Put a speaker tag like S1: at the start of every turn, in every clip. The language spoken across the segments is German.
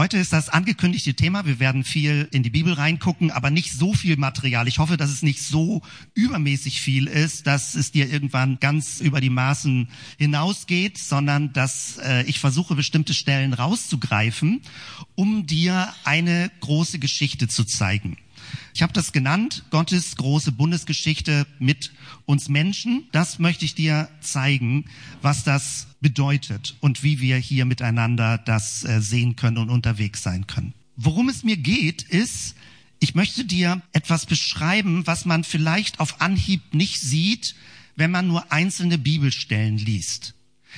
S1: Heute ist das angekündigte Thema. Wir werden viel in die Bibel reingucken, aber nicht so viel Material. Ich hoffe, dass es nicht so übermäßig viel ist, dass es dir irgendwann ganz über die Maßen hinausgeht, sondern dass äh, ich versuche, bestimmte Stellen rauszugreifen, um dir eine große Geschichte zu zeigen. Ich habe das genannt, Gottes große Bundesgeschichte mit uns Menschen. Das möchte ich dir zeigen, was das bedeutet und wie wir hier miteinander das äh, sehen können und unterwegs sein können. Worum es mir geht, ist, ich möchte dir etwas beschreiben, was man vielleicht auf Anhieb nicht sieht, wenn man nur einzelne Bibelstellen liest.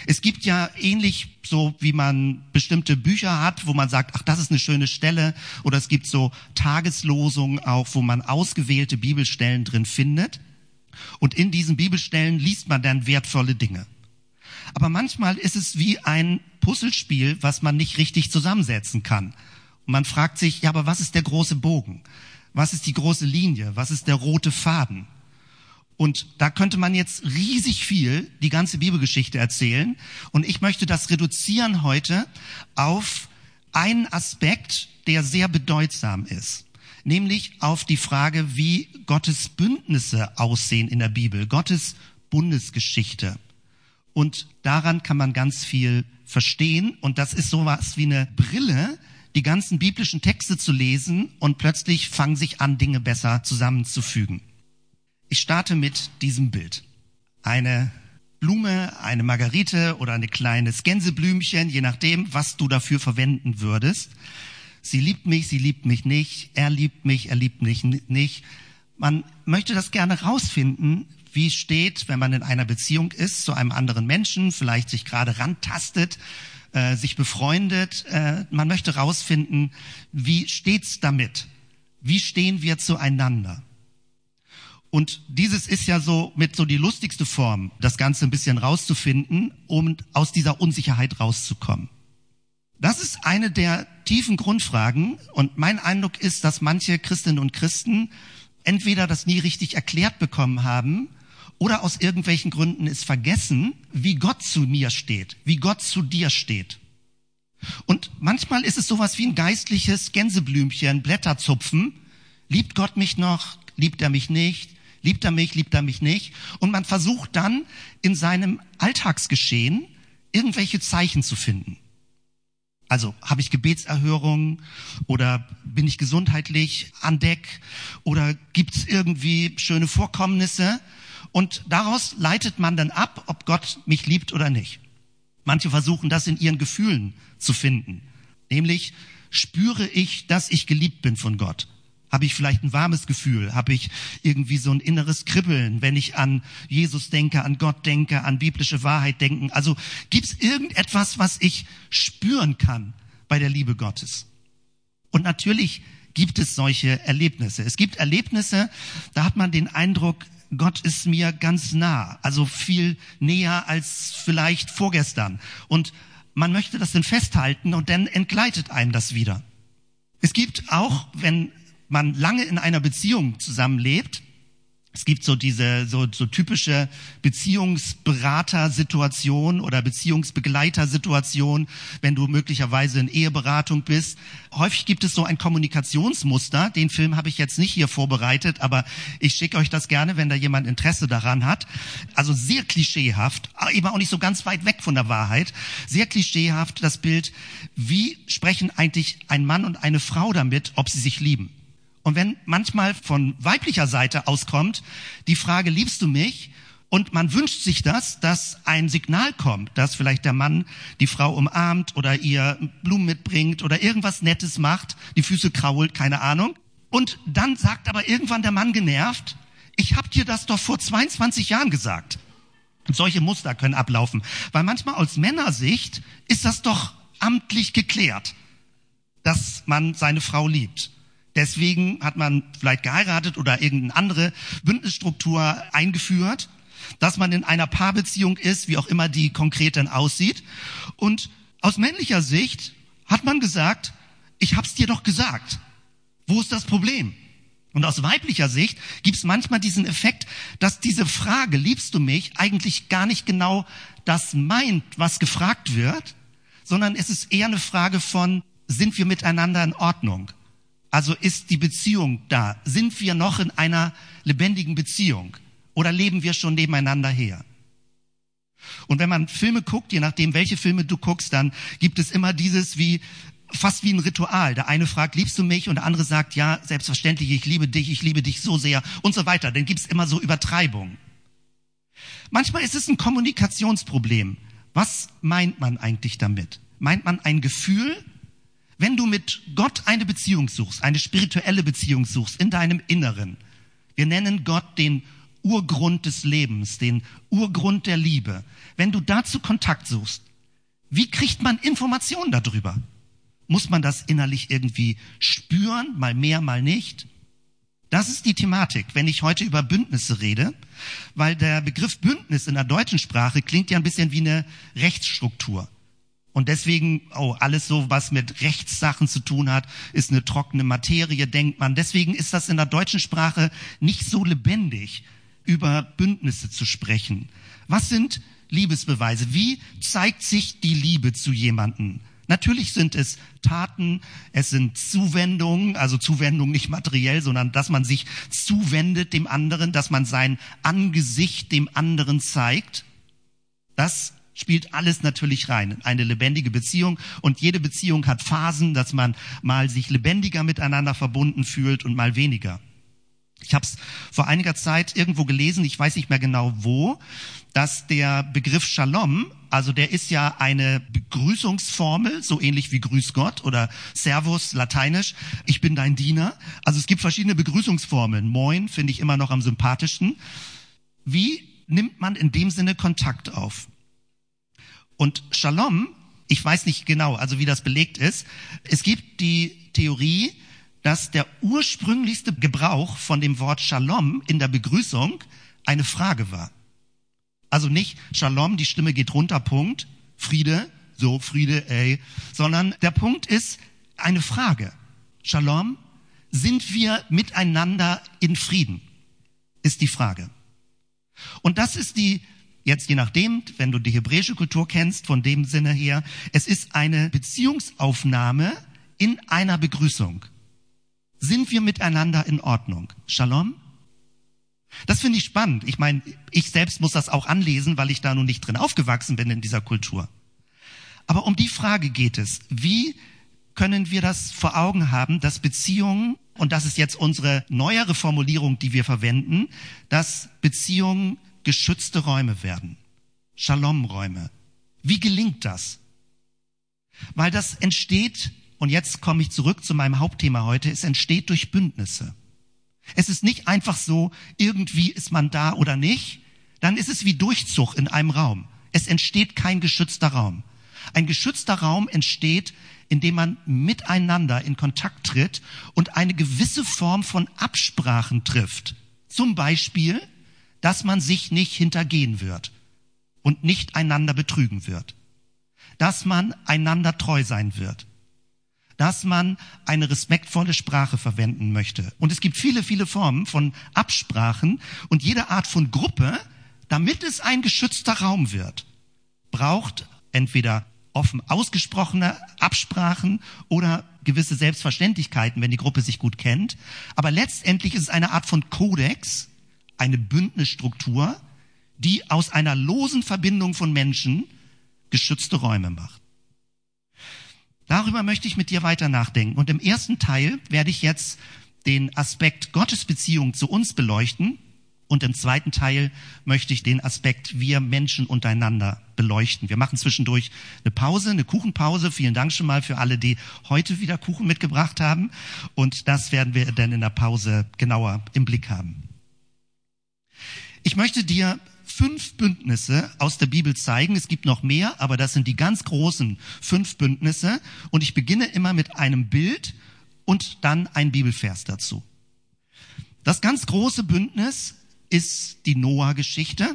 S1: Es gibt ja ähnlich so, wie man bestimmte Bücher hat, wo man sagt, ach, das ist eine schöne Stelle, oder es gibt so Tageslosungen auch, wo man ausgewählte Bibelstellen drin findet. Und in diesen Bibelstellen liest man dann wertvolle Dinge. Aber manchmal ist es wie ein Puzzlespiel, was man nicht richtig zusammensetzen kann. Und man fragt sich, ja, aber was ist der große Bogen? Was ist die große Linie? Was ist der rote Faden? Und da könnte man jetzt riesig viel die ganze Bibelgeschichte erzählen. Und ich möchte das reduzieren heute auf einen Aspekt, der sehr bedeutsam ist. Nämlich auf die Frage, wie Gottes Bündnisse aussehen in der Bibel, Gottes Bundesgeschichte. Und daran kann man ganz viel verstehen. Und das ist sowas wie eine Brille, die ganzen biblischen Texte zu lesen und plötzlich fangen sich an, Dinge besser zusammenzufügen. Ich starte mit diesem Bild. Eine Blume, eine Margarite oder ein kleines Gänseblümchen, je nachdem, was du dafür verwenden würdest. Sie liebt mich, sie liebt mich nicht, er liebt mich, er liebt mich nicht. Man möchte das gerne rausfinden, wie steht, wenn man in einer Beziehung ist zu einem anderen Menschen, vielleicht sich gerade rantastet, äh, sich befreundet. Äh, man möchte rausfinden, wie steht's damit? Wie stehen wir zueinander? Und dieses ist ja so mit so die lustigste Form, das Ganze ein bisschen rauszufinden, um aus dieser Unsicherheit rauszukommen. Das ist eine der tiefen Grundfragen und mein Eindruck ist, dass manche Christinnen und Christen entweder das nie richtig erklärt bekommen haben oder aus irgendwelchen Gründen es vergessen, wie Gott zu mir steht, wie Gott zu dir steht. Und manchmal ist es sowas wie ein geistliches Gänseblümchen, Blätterzupfen. Liebt Gott mich noch? Liebt er mich nicht? Liebt er mich, liebt er mich nicht? Und man versucht dann in seinem Alltagsgeschehen irgendwelche Zeichen zu finden. Also habe ich Gebetserhörungen oder bin ich gesundheitlich an Deck oder gibt es irgendwie schöne Vorkommnisse? Und daraus leitet man dann ab, ob Gott mich liebt oder nicht. Manche versuchen das in ihren Gefühlen zu finden. Nämlich spüre ich, dass ich geliebt bin von Gott. Habe ich vielleicht ein warmes Gefühl? Habe ich irgendwie so ein inneres Kribbeln, wenn ich an Jesus denke, an Gott denke, an biblische Wahrheit denken? Also gibt es irgendetwas, was ich spüren kann bei der Liebe Gottes? Und natürlich gibt es solche Erlebnisse. Es gibt Erlebnisse, da hat man den Eindruck, Gott ist mir ganz nah, also viel näher als vielleicht vorgestern. Und man möchte das dann festhalten und dann entgleitet einem das wieder. Es gibt auch, wenn man lange in einer Beziehung zusammenlebt, es gibt so diese so, so typische Beziehungsberatersituation oder Beziehungsbegleitersituation, wenn du möglicherweise in Eheberatung bist. Häufig gibt es so ein Kommunikationsmuster. Den Film habe ich jetzt nicht hier vorbereitet, aber ich schicke euch das gerne, wenn da jemand Interesse daran hat. Also sehr klischeehaft, eben auch nicht so ganz weit weg von der Wahrheit. Sehr klischeehaft das Bild, wie sprechen eigentlich ein Mann und eine Frau damit, ob sie sich lieben. Und wenn manchmal von weiblicher Seite auskommt, die Frage, liebst du mich? Und man wünscht sich das, dass ein Signal kommt, dass vielleicht der Mann die Frau umarmt oder ihr Blumen mitbringt oder irgendwas Nettes macht, die Füße krault, keine Ahnung. Und dann sagt aber irgendwann der Mann genervt, ich hab dir das doch vor 22 Jahren gesagt. Und solche Muster können ablaufen. Weil manchmal aus Männersicht ist das doch amtlich geklärt, dass man seine Frau liebt. Deswegen hat man vielleicht geheiratet oder irgendeine andere Bündnisstruktur eingeführt, dass man in einer Paarbeziehung ist, wie auch immer die konkret dann aussieht. Und aus männlicher Sicht hat man gesagt, ich hab's dir doch gesagt. Wo ist das Problem? Und aus weiblicher Sicht gibt es manchmal diesen Effekt, dass diese Frage, liebst du mich, eigentlich gar nicht genau das meint, was gefragt wird, sondern es ist eher eine Frage von, sind wir miteinander in Ordnung? Also ist die Beziehung da? Sind wir noch in einer lebendigen Beziehung? Oder leben wir schon nebeneinander her? Und wenn man Filme guckt, je nachdem, welche Filme du guckst, dann gibt es immer dieses wie, fast wie ein Ritual. Der eine fragt, liebst du mich? Und der andere sagt, ja, selbstverständlich, ich liebe dich, ich liebe dich so sehr und so weiter. Dann gibt's immer so Übertreibungen. Manchmal ist es ein Kommunikationsproblem. Was meint man eigentlich damit? Meint man ein Gefühl? Wenn du mit Gott eine Beziehung suchst, eine spirituelle Beziehung suchst in deinem Inneren, wir nennen Gott den Urgrund des Lebens, den Urgrund der Liebe. Wenn du dazu Kontakt suchst, wie kriegt man Informationen darüber? Muss man das innerlich irgendwie spüren, mal mehr, mal nicht? Das ist die Thematik, wenn ich heute über Bündnisse rede, weil der Begriff Bündnis in der deutschen Sprache klingt ja ein bisschen wie eine Rechtsstruktur. Und deswegen, oh, alles so, was mit Rechtssachen zu tun hat, ist eine trockene Materie, denkt man. Deswegen ist das in der deutschen Sprache nicht so lebendig, über Bündnisse zu sprechen. Was sind Liebesbeweise? Wie zeigt sich die Liebe zu jemanden? Natürlich sind es Taten, es sind Zuwendungen, also Zuwendung nicht materiell, sondern dass man sich zuwendet dem anderen, dass man sein Angesicht dem anderen zeigt. Das spielt alles natürlich rein. Eine lebendige Beziehung und jede Beziehung hat Phasen, dass man mal sich lebendiger miteinander verbunden fühlt und mal weniger. Ich habe es vor einiger Zeit irgendwo gelesen, ich weiß nicht mehr genau wo, dass der Begriff Shalom, also der ist ja eine Begrüßungsformel, so ähnlich wie Grüß Gott oder Servus, lateinisch, ich bin dein Diener. Also es gibt verschiedene Begrüßungsformeln. Moin finde ich immer noch am sympathischsten. Wie nimmt man in dem Sinne Kontakt auf? Und Shalom, ich weiß nicht genau, also wie das belegt ist, es gibt die Theorie, dass der ursprünglichste Gebrauch von dem Wort Shalom in der Begrüßung eine Frage war. Also nicht Shalom, die Stimme geht runter, Punkt, Friede, so Friede, ey, sondern der Punkt ist eine Frage. Shalom, sind wir miteinander in Frieden? Ist die Frage. Und das ist die, jetzt je nachdem, wenn du die hebräische Kultur kennst, von dem Sinne her, es ist eine Beziehungsaufnahme in einer Begrüßung. Sind wir miteinander in Ordnung? Shalom? Das finde ich spannend. Ich meine, ich selbst muss das auch anlesen, weil ich da nun nicht drin aufgewachsen bin in dieser Kultur. Aber um die Frage geht es. Wie können wir das vor Augen haben, dass Beziehungen, und das ist jetzt unsere neuere Formulierung, die wir verwenden, dass Beziehungen geschützte Räume werden. Shalom-Räume. Wie gelingt das? Weil das entsteht und jetzt komme ich zurück zu meinem Hauptthema heute. Es entsteht durch Bündnisse. Es ist nicht einfach so, irgendwie ist man da oder nicht. Dann ist es wie Durchzug in einem Raum. Es entsteht kein geschützter Raum. Ein geschützter Raum entsteht, indem man miteinander in Kontakt tritt und eine gewisse Form von Absprachen trifft. Zum Beispiel, dass man sich nicht hintergehen wird und nicht einander betrügen wird. Dass man einander treu sein wird dass man eine respektvolle Sprache verwenden möchte. Und es gibt viele, viele Formen von Absprachen und jede Art von Gruppe, damit es ein geschützter Raum wird, braucht entweder offen ausgesprochene Absprachen oder gewisse Selbstverständlichkeiten, wenn die Gruppe sich gut kennt. Aber letztendlich ist es eine Art von Kodex, eine Bündnisstruktur, die aus einer losen Verbindung von Menschen geschützte Räume macht. Darüber möchte ich mit dir weiter nachdenken. Und im ersten Teil werde ich jetzt den Aspekt Gottes Beziehung zu uns beleuchten. Und im zweiten Teil möchte ich den Aspekt wir Menschen untereinander beleuchten. Wir machen zwischendurch eine Pause, eine Kuchenpause. Vielen Dank schon mal für alle, die heute wieder Kuchen mitgebracht haben. Und das werden wir dann in der Pause genauer im Blick haben. Ich möchte dir fünf Bündnisse aus der Bibel zeigen. Es gibt noch mehr, aber das sind die ganz großen fünf Bündnisse. Und ich beginne immer mit einem Bild und dann ein Bibelvers dazu. Das ganz große Bündnis ist die Noah-Geschichte.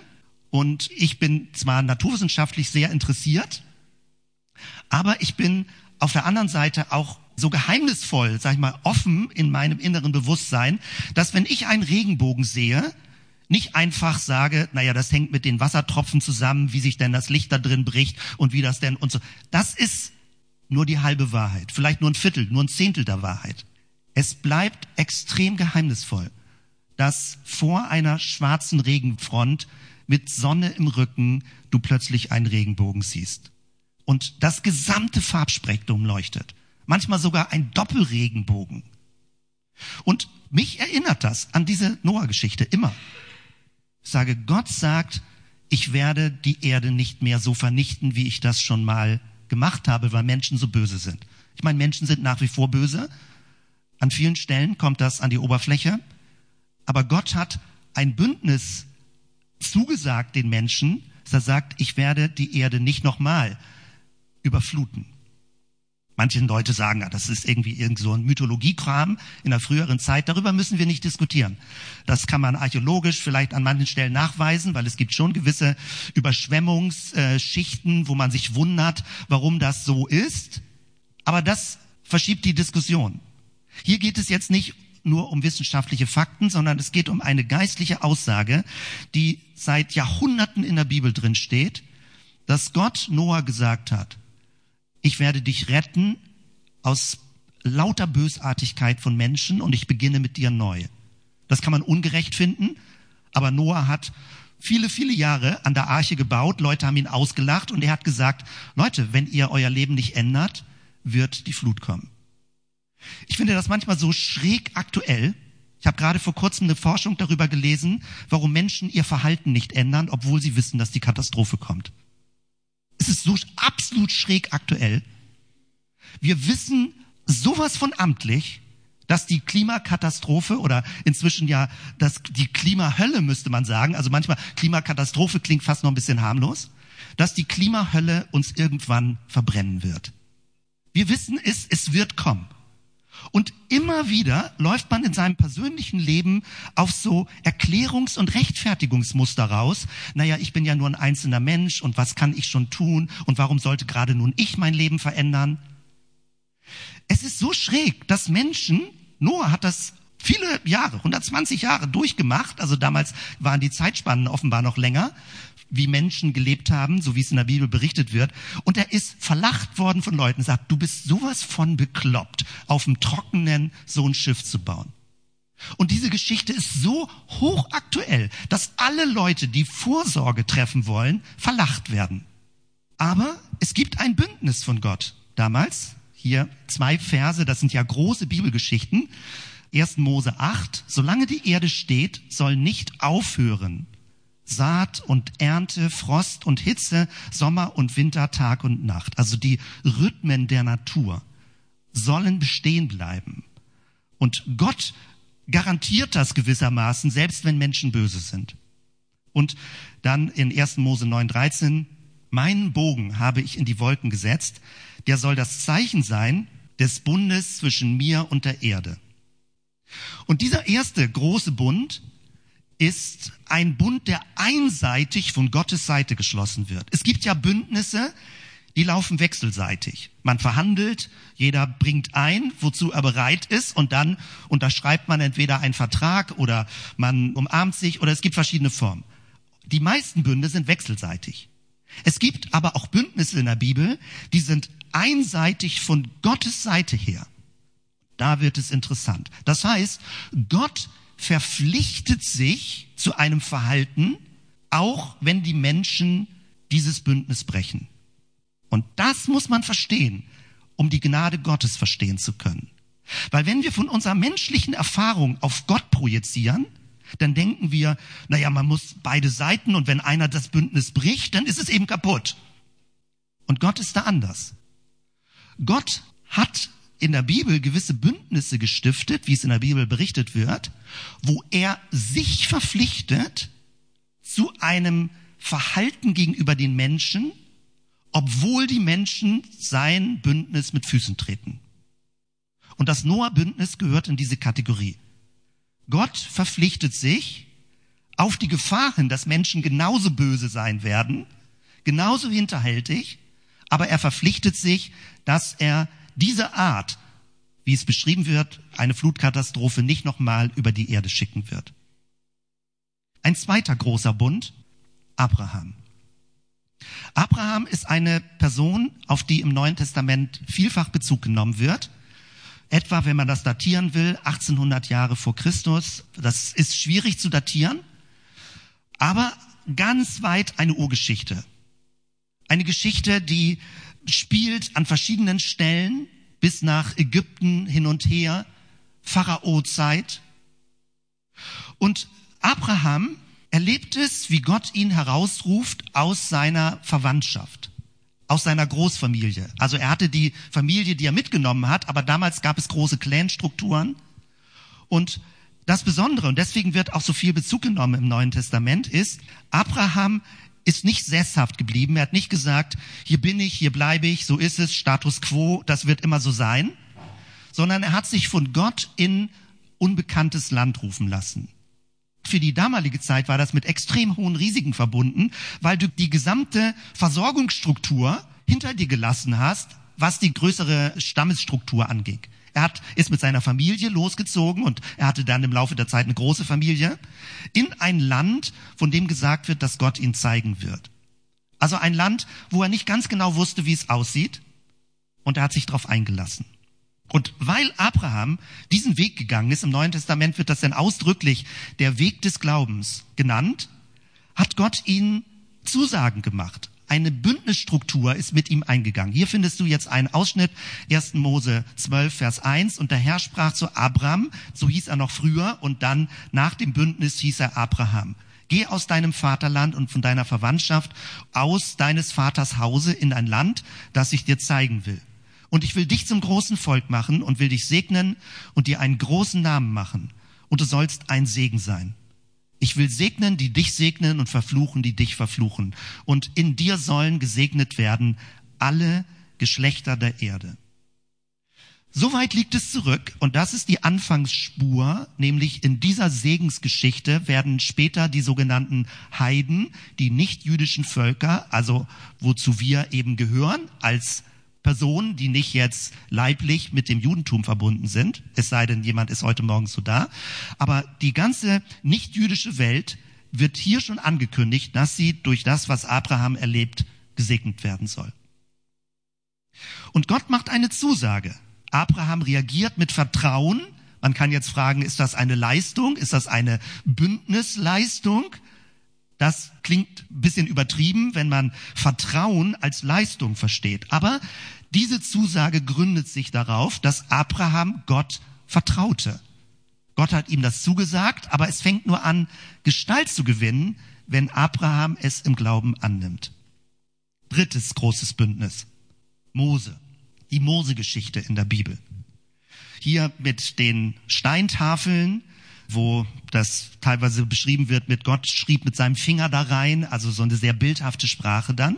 S1: Und ich bin zwar naturwissenschaftlich sehr interessiert, aber ich bin auf der anderen Seite auch so geheimnisvoll, sag ich mal, offen in meinem inneren Bewusstsein, dass wenn ich einen Regenbogen sehe, nicht einfach sage, naja, das hängt mit den Wassertropfen zusammen, wie sich denn das Licht da drin bricht und wie das denn und so. Das ist nur die halbe Wahrheit, vielleicht nur ein Viertel, nur ein Zehntel der Wahrheit. Es bleibt extrem geheimnisvoll, dass vor einer schwarzen Regenfront mit Sonne im Rücken du plötzlich einen Regenbogen siehst. Und das gesamte Farbspektrum leuchtet. Manchmal sogar ein Doppelregenbogen. Und mich erinnert das an diese Noah-Geschichte immer. Sage, Gott sagt, ich werde die Erde nicht mehr so vernichten, wie ich das schon mal gemacht habe, weil Menschen so böse sind. Ich meine, Menschen sind nach wie vor böse. An vielen Stellen kommt das an die Oberfläche. Aber Gott hat ein Bündnis zugesagt den Menschen, dass er sagt, ich werde die Erde nicht nochmal überfluten. Manche Leute sagen, ah, das ist irgendwie irgend so ein Mythologiekram in der früheren Zeit. Darüber müssen wir nicht diskutieren. Das kann man archäologisch vielleicht an manchen Stellen nachweisen, weil es gibt schon gewisse Überschwemmungsschichten, wo man sich wundert, warum das so ist. Aber das verschiebt die Diskussion. Hier geht es jetzt nicht nur um wissenschaftliche Fakten, sondern es geht um eine geistliche Aussage, die seit Jahrhunderten in der Bibel drin steht, dass Gott Noah gesagt hat, ich werde dich retten aus lauter Bösartigkeit von Menschen und ich beginne mit dir neu. Das kann man ungerecht finden, aber Noah hat viele, viele Jahre an der Arche gebaut, Leute haben ihn ausgelacht und er hat gesagt, Leute, wenn ihr euer Leben nicht ändert, wird die Flut kommen. Ich finde das manchmal so schräg aktuell. Ich habe gerade vor kurzem eine Forschung darüber gelesen, warum Menschen ihr Verhalten nicht ändern, obwohl sie wissen, dass die Katastrophe kommt. Es ist so absolut schräg aktuell. Wir wissen sowas von amtlich, dass die Klimakatastrophe oder inzwischen ja das, die Klimahölle müsste man sagen, also manchmal Klimakatastrophe klingt fast noch ein bisschen harmlos, dass die Klimahölle uns irgendwann verbrennen wird. Wir wissen es, es wird kommen. Und immer wieder läuft man in seinem persönlichen Leben auf so Erklärungs- und Rechtfertigungsmuster raus. Naja, ich bin ja nur ein einzelner Mensch und was kann ich schon tun und warum sollte gerade nun ich mein Leben verändern? Es ist so schräg, dass Menschen, Noah hat das viele Jahre, 120 Jahre durchgemacht, also damals waren die Zeitspannen offenbar noch länger, wie Menschen gelebt haben, so wie es in der Bibel berichtet wird. Und er ist verlacht worden von Leuten, sagt, du bist sowas von bekloppt, auf dem Trockenen so ein Schiff zu bauen. Und diese Geschichte ist so hochaktuell, dass alle Leute, die Vorsorge treffen wollen, verlacht werden. Aber es gibt ein Bündnis von Gott. Damals, hier zwei Verse, das sind ja große Bibelgeschichten. 1. Mose 8, solange die Erde steht, soll nicht aufhören Saat und Ernte, Frost und Hitze, Sommer und Winter, Tag und Nacht. Also die Rhythmen der Natur sollen bestehen bleiben. Und Gott garantiert das gewissermaßen, selbst wenn Menschen böse sind. Und dann in 1. Mose 9.13, meinen Bogen habe ich in die Wolken gesetzt, der soll das Zeichen sein des Bundes zwischen mir und der Erde. Und dieser erste große Bund ist ein Bund, der einseitig von Gottes Seite geschlossen wird. Es gibt ja Bündnisse, die laufen wechselseitig. Man verhandelt, jeder bringt ein, wozu er bereit ist, und dann unterschreibt man entweder einen Vertrag oder man umarmt sich oder es gibt verschiedene Formen. Die meisten Bünde sind wechselseitig. Es gibt aber auch Bündnisse in der Bibel, die sind einseitig von Gottes Seite her. Da wird es interessant. Das heißt, Gott verpflichtet sich zu einem Verhalten, auch wenn die Menschen dieses Bündnis brechen. Und das muss man verstehen, um die Gnade Gottes verstehen zu können. Weil wenn wir von unserer menschlichen Erfahrung auf Gott projizieren, dann denken wir, naja, man muss beide Seiten und wenn einer das Bündnis bricht, dann ist es eben kaputt. Und Gott ist da anders. Gott hat in der Bibel gewisse Bündnisse gestiftet, wie es in der Bibel berichtet wird, wo er sich verpflichtet zu einem Verhalten gegenüber den Menschen, obwohl die Menschen sein Bündnis mit Füßen treten. Und das Noah-Bündnis gehört in diese Kategorie. Gott verpflichtet sich auf die Gefahr hin, dass Menschen genauso böse sein werden, genauso hinterhältig, aber er verpflichtet sich, dass er diese Art, wie es beschrieben wird, eine Flutkatastrophe nicht nochmal über die Erde schicken wird. Ein zweiter großer Bund, Abraham. Abraham ist eine Person, auf die im Neuen Testament vielfach Bezug genommen wird. Etwa, wenn man das datieren will, 1800 Jahre vor Christus. Das ist schwierig zu datieren, aber ganz weit eine Urgeschichte. Eine Geschichte, die spielt an verschiedenen Stellen bis nach Ägypten hin und her, Pharao-Zeit. Und Abraham erlebt es, wie Gott ihn herausruft aus seiner Verwandtschaft, aus seiner Großfamilie. Also er hatte die Familie, die er mitgenommen hat, aber damals gab es große Clanstrukturen. Und das Besondere, und deswegen wird auch so viel Bezug genommen im Neuen Testament, ist, Abraham ist nicht sesshaft geblieben. Er hat nicht gesagt, hier bin ich, hier bleibe ich, so ist es, Status quo, das wird immer so sein, sondern er hat sich von Gott in unbekanntes Land rufen lassen. Für die damalige Zeit war das mit extrem hohen Risiken verbunden, weil du die gesamte Versorgungsstruktur hinter dir gelassen hast, was die größere Stammesstruktur anging. Er hat, ist mit seiner Familie losgezogen und er hatte dann im Laufe der Zeit eine große Familie in ein Land, von dem gesagt wird, dass Gott ihn zeigen wird. Also ein Land, wo er nicht ganz genau wusste, wie es aussieht und er hat sich darauf eingelassen. Und weil Abraham diesen Weg gegangen ist, im Neuen Testament wird das dann ausdrücklich der Weg des Glaubens genannt, hat Gott ihn Zusagen gemacht. Eine Bündnisstruktur ist mit ihm eingegangen. Hier findest du jetzt einen Ausschnitt, 1. Mose 12, Vers 1. Und der Herr sprach zu Abraham, so hieß er noch früher, und dann nach dem Bündnis hieß er Abraham. Geh aus deinem Vaterland und von deiner Verwandtschaft, aus deines Vaters Hause in ein Land, das ich dir zeigen will. Und ich will dich zum großen Volk machen und will dich segnen und dir einen großen Namen machen. Und du sollst ein Segen sein. Ich will segnen, die dich segnen und verfluchen, die dich verfluchen. Und in dir sollen gesegnet werden alle Geschlechter der Erde. Soweit liegt es zurück und das ist die Anfangsspur, nämlich in dieser Segensgeschichte werden später die sogenannten Heiden, die nicht jüdischen Völker, also wozu wir eben gehören, als Personen, die nicht jetzt leiblich mit dem Judentum verbunden sind, es sei denn, jemand ist heute Morgen so da. Aber die ganze nicht-jüdische Welt wird hier schon angekündigt, dass sie durch das, was Abraham erlebt, gesegnet werden soll. Und Gott macht eine Zusage. Abraham reagiert mit Vertrauen. Man kann jetzt fragen, ist das eine Leistung? Ist das eine Bündnisleistung? Das klingt ein bisschen übertrieben, wenn man Vertrauen als Leistung versteht. Aber diese Zusage gründet sich darauf, dass Abraham Gott vertraute. Gott hat ihm das zugesagt, aber es fängt nur an, Gestalt zu gewinnen, wenn Abraham es im Glauben annimmt. Drittes großes Bündnis. Mose. Die Mose-Geschichte in der Bibel. Hier mit den Steintafeln, wo das teilweise beschrieben wird mit Gott schrieb mit seinem Finger da rein, also so eine sehr bildhafte Sprache dann.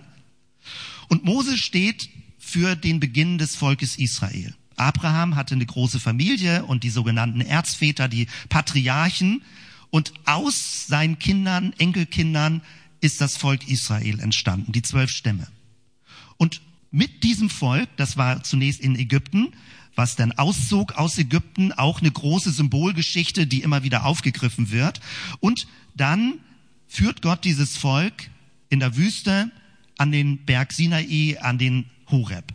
S1: Und Mose steht für den Beginn des Volkes Israel. Abraham hatte eine große Familie und die sogenannten Erzväter, die Patriarchen. Und aus seinen Kindern, Enkelkindern ist das Volk Israel entstanden, die zwölf Stämme. Und mit diesem Volk, das war zunächst in Ägypten, was dann auszog aus Ägypten, auch eine große Symbolgeschichte, die immer wieder aufgegriffen wird. Und dann führt Gott dieses Volk in der Wüste an den Berg Sinai, an den Horeb.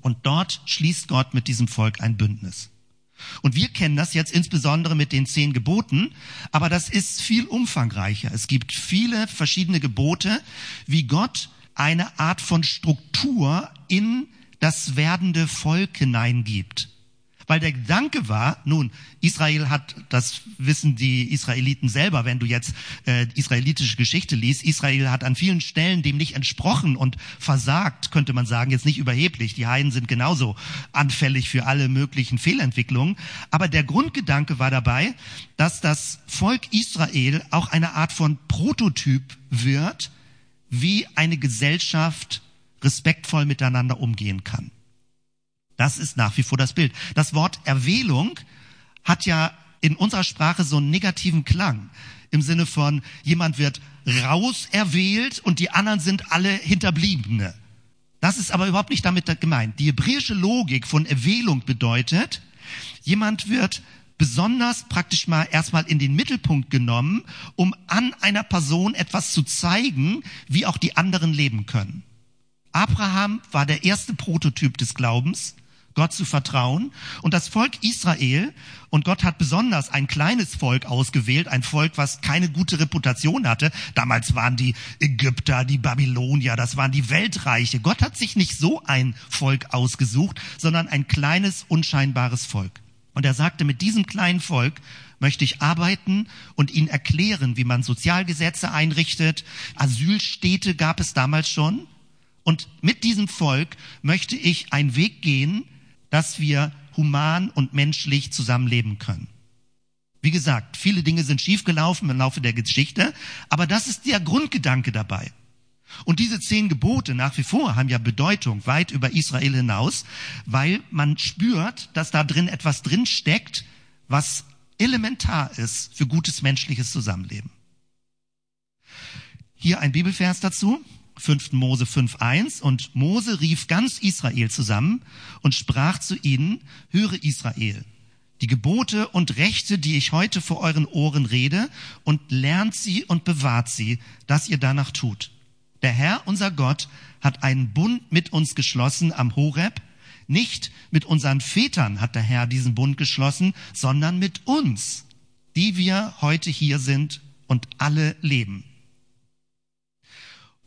S1: Und dort schließt Gott mit diesem Volk ein Bündnis. Und wir kennen das jetzt insbesondere mit den zehn Geboten, aber das ist viel umfangreicher. Es gibt viele verschiedene Gebote, wie Gott eine Art von Struktur in das werdende Volk hineingibt. Weil der Gedanke war, nun, Israel hat, das wissen die Israeliten selber, wenn du jetzt äh, israelitische Geschichte liest, Israel hat an vielen Stellen dem nicht entsprochen und versagt, könnte man sagen, jetzt nicht überheblich. Die Heiden sind genauso anfällig für alle möglichen Fehlentwicklungen. Aber der Grundgedanke war dabei, dass das Volk Israel auch eine Art von Prototyp wird, wie eine Gesellschaft respektvoll miteinander umgehen kann. Das ist nach wie vor das Bild. Das Wort Erwählung hat ja in unserer Sprache so einen negativen Klang. Im Sinne von, jemand wird rauserwählt und die anderen sind alle Hinterbliebene. Das ist aber überhaupt nicht damit gemeint. Die hebräische Logik von Erwählung bedeutet, jemand wird besonders praktisch mal erstmal in den Mittelpunkt genommen, um an einer Person etwas zu zeigen, wie auch die anderen leben können. Abraham war der erste Prototyp des Glaubens, Gott zu vertrauen. Und das Volk Israel, und Gott hat besonders ein kleines Volk ausgewählt, ein Volk, was keine gute Reputation hatte. Damals waren die Ägypter, die Babylonier, das waren die Weltreiche. Gott hat sich nicht so ein Volk ausgesucht, sondern ein kleines, unscheinbares Volk. Und er sagte, mit diesem kleinen Volk möchte ich arbeiten und ihnen erklären, wie man Sozialgesetze einrichtet. Asylstädte gab es damals schon. Und mit diesem Volk möchte ich einen Weg gehen, dass wir human und menschlich zusammenleben können. Wie gesagt, viele Dinge sind schiefgelaufen im Laufe der Geschichte, aber das ist der Grundgedanke dabei. Und diese zehn Gebote nach wie vor haben ja Bedeutung weit über Israel hinaus, weil man spürt, dass da drin etwas drin steckt, was elementar ist für gutes menschliches Zusammenleben. Hier ein Bibelvers dazu. 5. Mose 5.1 und Mose rief ganz Israel zusammen und sprach zu ihnen, höre Israel, die Gebote und Rechte, die ich heute vor euren Ohren rede, und lernt sie und bewahrt sie, dass ihr danach tut. Der Herr, unser Gott, hat einen Bund mit uns geschlossen am Horeb. Nicht mit unseren Vätern hat der Herr diesen Bund geschlossen, sondern mit uns, die wir heute hier sind und alle leben.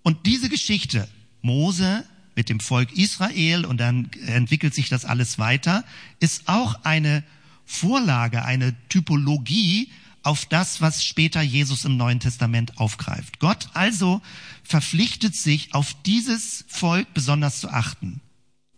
S1: Und diese Geschichte, Mose mit dem Volk Israel und dann entwickelt sich das alles weiter, ist auch eine Vorlage, eine Typologie auf das, was später Jesus im Neuen Testament aufgreift. Gott also verpflichtet sich, auf dieses Volk besonders zu achten.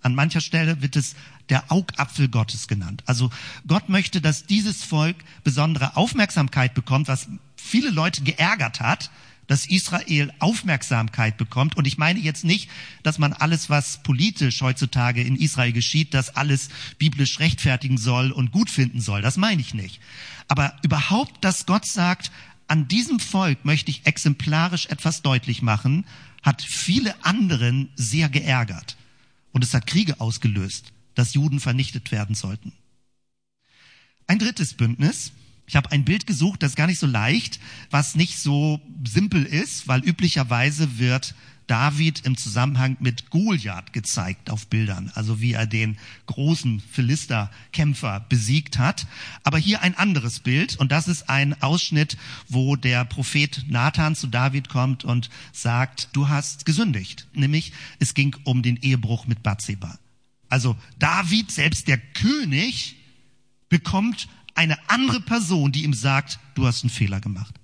S1: An mancher Stelle wird es der Augapfel Gottes genannt. Also Gott möchte, dass dieses Volk besondere Aufmerksamkeit bekommt, was viele Leute geärgert hat, dass Israel Aufmerksamkeit bekommt. Und ich meine jetzt nicht, dass man alles, was politisch heutzutage in Israel geschieht, das alles biblisch rechtfertigen soll und gut finden soll. Das meine ich nicht. Aber überhaupt, dass Gott sagt, an diesem Volk möchte ich exemplarisch etwas deutlich machen, hat viele anderen sehr geärgert. Und es hat Kriege ausgelöst, dass Juden vernichtet werden sollten. Ein drittes Bündnis, ich habe ein Bild gesucht, das ist gar nicht so leicht, was nicht so simpel ist, weil üblicherweise wird David im Zusammenhang mit Goliath gezeigt auf Bildern, also wie er den großen Philisterkämpfer besiegt hat. Aber hier ein anderes Bild und das ist ein Ausschnitt, wo der Prophet Nathan zu David kommt und sagt, du hast gesündigt. Nämlich, es ging um den Ehebruch mit Bathseba. Also David, selbst der König, bekommt eine andere Person, die ihm sagt, du hast einen Fehler gemacht.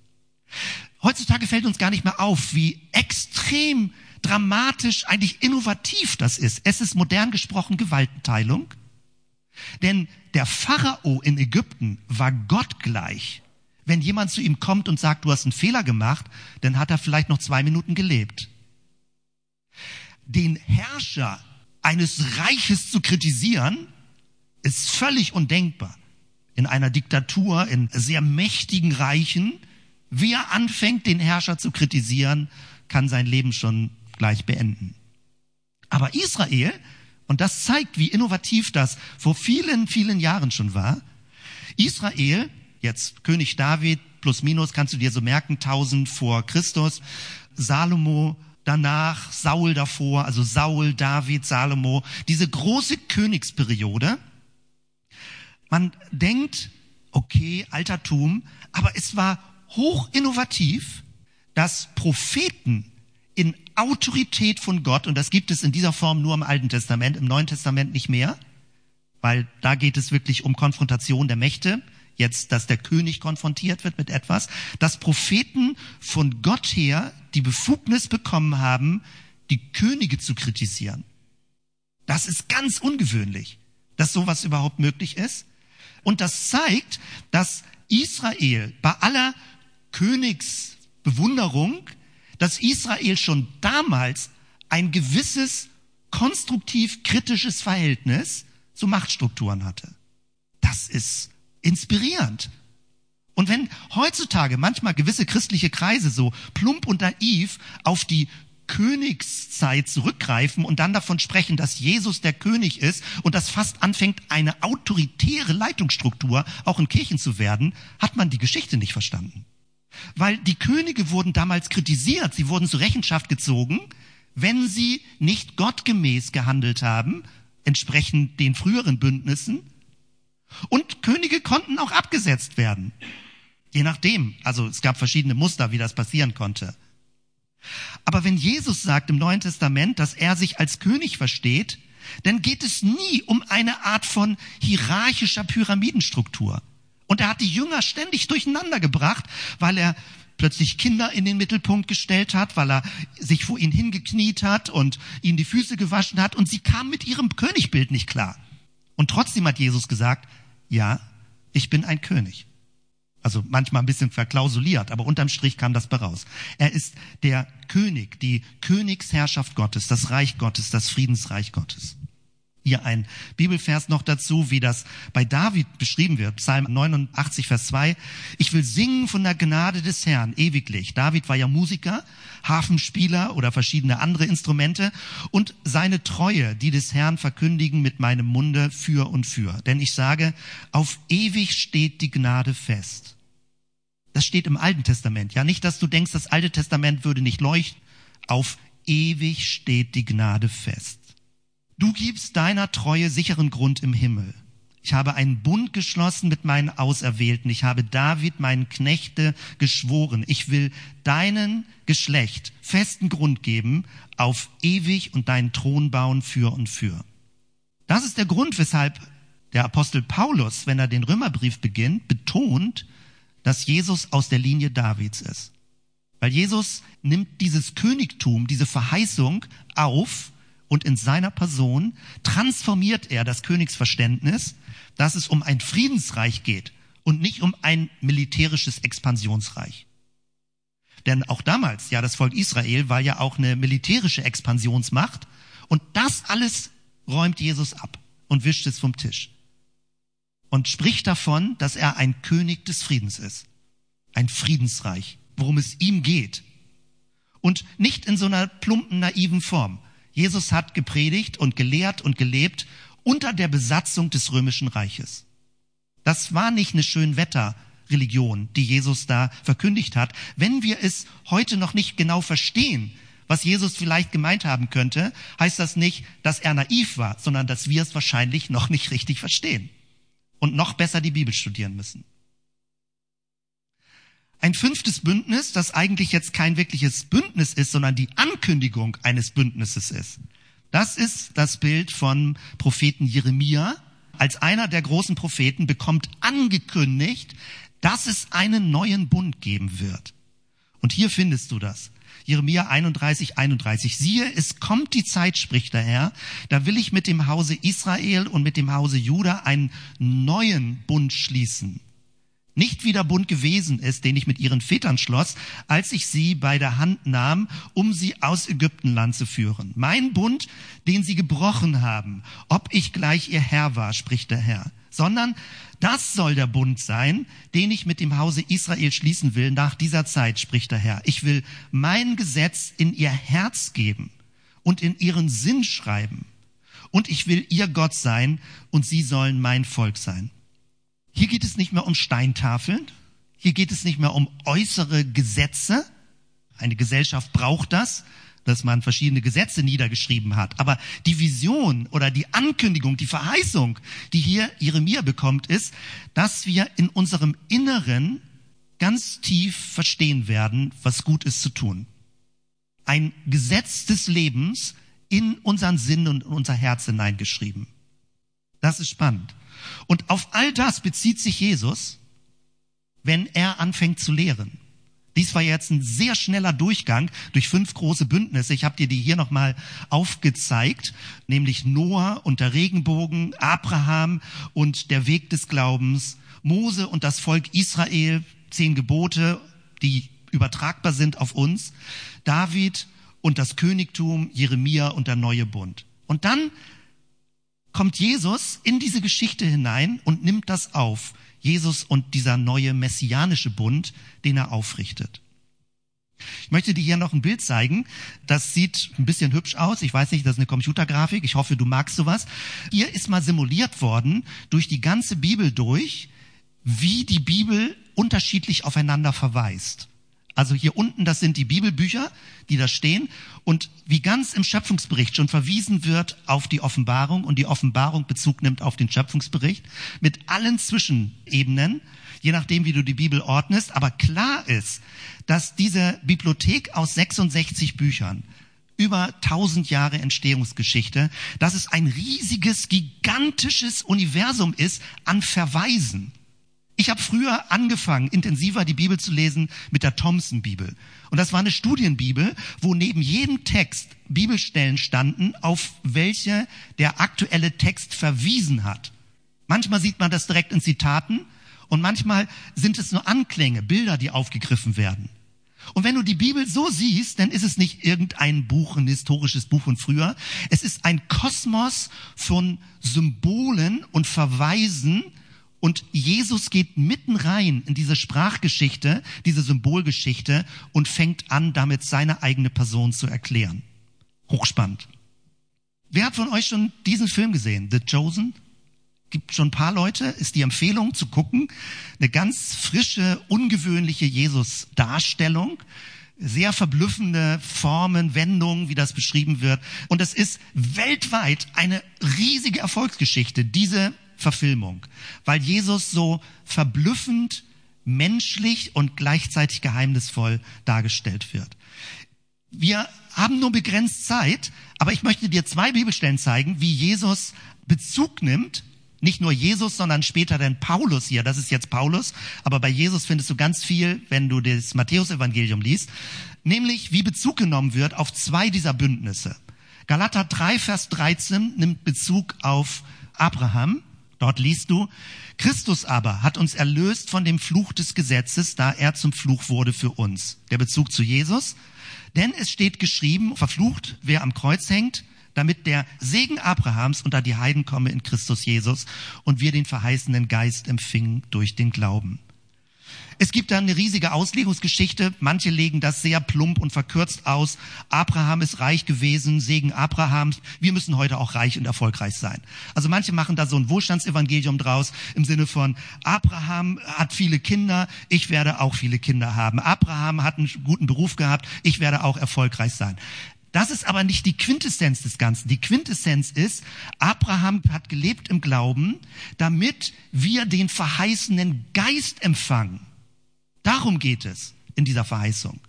S1: Heutzutage fällt uns gar nicht mehr auf, wie extrem dramatisch, eigentlich innovativ das ist. Es ist modern gesprochen Gewaltenteilung. Denn der Pharao in Ägypten war Gott gleich. Wenn jemand zu ihm kommt und sagt, du hast einen Fehler gemacht, dann hat er vielleicht noch zwei Minuten gelebt. Den Herrscher eines Reiches zu kritisieren, ist völlig undenkbar in einer Diktatur, in sehr mächtigen Reichen, wer anfängt, den Herrscher zu kritisieren, kann sein Leben schon gleich beenden. Aber Israel, und das zeigt, wie innovativ das vor vielen, vielen Jahren schon war, Israel, jetzt König David plus minus, kannst du dir so merken, 1000 vor Christus, Salomo danach, Saul davor, also Saul, David, Salomo, diese große Königsperiode, man denkt, okay, Altertum, aber es war hoch innovativ, dass Propheten in Autorität von Gott, und das gibt es in dieser Form nur im Alten Testament, im Neuen Testament nicht mehr, weil da geht es wirklich um Konfrontation der Mächte, jetzt, dass der König konfrontiert wird mit etwas, dass Propheten von Gott her die Befugnis bekommen haben, die Könige zu kritisieren. Das ist ganz ungewöhnlich, dass sowas überhaupt möglich ist. Und das zeigt, dass Israel bei aller Königsbewunderung, dass Israel schon damals ein gewisses konstruktiv kritisches Verhältnis zu Machtstrukturen hatte. Das ist inspirierend. Und wenn heutzutage manchmal gewisse christliche Kreise so plump und naiv auf die Königszeit zurückgreifen und dann davon sprechen, dass Jesus der König ist und das fast anfängt, eine autoritäre Leitungsstruktur auch in Kirchen zu werden, hat man die Geschichte nicht verstanden. Weil die Könige wurden damals kritisiert, sie wurden zur Rechenschaft gezogen, wenn sie nicht gottgemäß gehandelt haben, entsprechend den früheren Bündnissen. Und Könige konnten auch abgesetzt werden. Je nachdem. Also es gab verschiedene Muster, wie das passieren konnte. Aber wenn Jesus sagt im Neuen Testament, dass er sich als König versteht, dann geht es nie um eine Art von hierarchischer Pyramidenstruktur. Und er hat die Jünger ständig durcheinander gebracht, weil er plötzlich Kinder in den Mittelpunkt gestellt hat, weil er sich vor ihnen hingekniet hat und ihnen die Füße gewaschen hat und sie kamen mit ihrem Königbild nicht klar. Und trotzdem hat Jesus gesagt, ja, ich bin ein König. Also manchmal ein bisschen verklausuliert, aber unterm Strich kam das raus. Er ist der König, die Königsherrschaft Gottes, das Reich Gottes, das Friedensreich Gottes. Hier ein Bibelvers noch dazu, wie das bei David beschrieben wird. Psalm 89, Vers 2. Ich will singen von der Gnade des Herrn ewiglich. David war ja Musiker, Hafenspieler oder verschiedene andere Instrumente und seine Treue, die des Herrn verkündigen mit meinem Munde für und für. Denn ich sage, auf ewig steht die Gnade fest. Das steht im Alten Testament. Ja, nicht, dass du denkst, das Alte Testament würde nicht leuchten. Auf ewig steht die Gnade fest. Du gibst deiner Treue sicheren Grund im Himmel. Ich habe einen Bund geschlossen mit meinen Auserwählten. Ich habe David, meinen Knechte, geschworen. Ich will deinen Geschlecht festen Grund geben, auf ewig und deinen Thron bauen für und für. Das ist der Grund, weshalb der Apostel Paulus, wenn er den Römerbrief beginnt, betont, dass Jesus aus der Linie Davids ist. Weil Jesus nimmt dieses Königtum, diese Verheißung auf und in seiner Person transformiert er das Königsverständnis, dass es um ein Friedensreich geht und nicht um ein militärisches Expansionsreich. Denn auch damals, ja, das Volk Israel war ja auch eine militärische Expansionsmacht und das alles räumt Jesus ab und wischt es vom Tisch und spricht davon, dass er ein König des Friedens ist, ein Friedensreich, worum es ihm geht und nicht in so einer plumpen, naiven Form. Jesus hat gepredigt und gelehrt und gelebt unter der Besatzung des römischen Reiches. Das war nicht eine Schönwetterreligion, die Jesus da verkündigt hat. Wenn wir es heute noch nicht genau verstehen, was Jesus vielleicht gemeint haben könnte, heißt das nicht, dass er naiv war, sondern dass wir es wahrscheinlich noch nicht richtig verstehen und noch besser die Bibel studieren müssen. Ein fünftes Bündnis, das eigentlich jetzt kein wirkliches Bündnis ist, sondern die Ankündigung eines Bündnisses ist. Das ist das Bild von Propheten Jeremia. Als einer der großen Propheten bekommt angekündigt, dass es einen neuen Bund geben wird. Und hier findest du das. Jeremia 31, 31. Siehe, es kommt die Zeit, spricht der Herr, da will ich mit dem Hause Israel und mit dem Hause Juda einen neuen Bund schließen nicht wie der Bund gewesen ist, den ich mit ihren Vätern schloss, als ich sie bei der Hand nahm, um sie aus Ägyptenland zu führen. Mein Bund, den sie gebrochen haben, ob ich gleich ihr Herr war, spricht der Herr. Sondern das soll der Bund sein, den ich mit dem Hause Israel schließen will nach dieser Zeit, spricht der Herr. Ich will mein Gesetz in ihr Herz geben und in ihren Sinn schreiben. Und ich will ihr Gott sein und sie sollen mein Volk sein. Hier geht es nicht mehr um Steintafeln. Hier geht es nicht mehr um äußere Gesetze. Eine Gesellschaft braucht das, dass man verschiedene Gesetze niedergeschrieben hat. Aber die Vision oder die Ankündigung, die Verheißung, die hier Jeremia bekommt, ist, dass wir in unserem Inneren ganz tief verstehen werden, was gut ist zu tun. Ein Gesetz des Lebens in unseren Sinn und unser Herz hineingeschrieben. Das ist spannend. Und auf all das bezieht sich Jesus, wenn er anfängt zu lehren. Dies war jetzt ein sehr schneller Durchgang durch fünf große Bündnisse. Ich habe dir die hier nochmal aufgezeigt, nämlich Noah und der Regenbogen, Abraham und der Weg des Glaubens, Mose und das Volk Israel, zehn Gebote, die übertragbar sind auf uns, David und das Königtum, Jeremia und der neue Bund. Und dann kommt Jesus in diese Geschichte hinein und nimmt das auf. Jesus und dieser neue messianische Bund, den er aufrichtet. Ich möchte dir hier noch ein Bild zeigen. Das sieht ein bisschen hübsch aus. Ich weiß nicht, das ist eine Computergrafik. Ich hoffe, du magst sowas. Hier ist mal simuliert worden durch die ganze Bibel durch, wie die Bibel unterschiedlich aufeinander verweist. Also hier unten, das sind die Bibelbücher, die da stehen und wie ganz im Schöpfungsbericht schon verwiesen wird auf die Offenbarung und die Offenbarung Bezug nimmt auf den Schöpfungsbericht mit allen Zwischenebenen, je nachdem, wie du die Bibel ordnest. Aber klar ist, dass diese Bibliothek aus 66 Büchern über 1000 Jahre Entstehungsgeschichte, dass es ein riesiges, gigantisches Universum ist an Verweisen. Ich habe früher angefangen, intensiver die Bibel zu lesen mit der Thompson-Bibel. Und das war eine Studienbibel, wo neben jedem Text Bibelstellen standen, auf welche der aktuelle Text verwiesen hat. Manchmal sieht man das direkt in Zitaten und manchmal sind es nur Anklänge, Bilder, die aufgegriffen werden. Und wenn du die Bibel so siehst, dann ist es nicht irgendein Buch, ein historisches Buch von früher. Es ist ein Kosmos von Symbolen und Verweisen, und Jesus geht mitten rein in diese Sprachgeschichte, diese Symbolgeschichte und fängt an, damit seine eigene Person zu erklären. Hochspannend. Wer hat von euch schon diesen Film gesehen? The Chosen? Gibt schon ein paar Leute, ist die Empfehlung zu gucken. Eine ganz frische, ungewöhnliche Jesus-Darstellung. Sehr verblüffende Formen, Wendungen, wie das beschrieben wird. Und es ist weltweit eine riesige Erfolgsgeschichte, diese Verfilmung, weil Jesus so verblüffend menschlich und gleichzeitig geheimnisvoll dargestellt wird. Wir haben nur begrenzt Zeit, aber ich möchte dir zwei Bibelstellen zeigen, wie Jesus Bezug nimmt nicht nur Jesus, sondern später denn Paulus hier. Das ist jetzt Paulus. Aber bei Jesus findest du ganz viel, wenn du das Matthäusevangelium liest. Nämlich, wie Bezug genommen wird auf zwei dieser Bündnisse. Galater 3, Vers 13 nimmt Bezug auf Abraham Dort liest du, Christus aber hat uns erlöst von dem Fluch des Gesetzes, da er zum Fluch wurde für uns. Der Bezug zu Jesus. Denn es steht geschrieben, verflucht, wer am Kreuz hängt, damit der Segen Abrahams unter die Heiden komme in Christus Jesus und wir den verheißenen Geist empfingen durch den Glauben. Es gibt da eine riesige Auslegungsgeschichte. Manche legen das sehr plump und verkürzt aus. Abraham ist reich gewesen, Segen Abrahams. Wir müssen heute auch reich und erfolgreich sein. Also manche machen da so ein Wohlstandsevangelium draus im Sinne von Abraham hat viele Kinder, ich werde auch viele Kinder haben. Abraham hat einen guten Beruf gehabt, ich werde auch erfolgreich sein. Das ist aber nicht die Quintessenz des Ganzen. Die Quintessenz ist, Abraham hat gelebt im Glauben, damit wir den verheißenen Geist empfangen. Darum geht es in dieser Verheißung.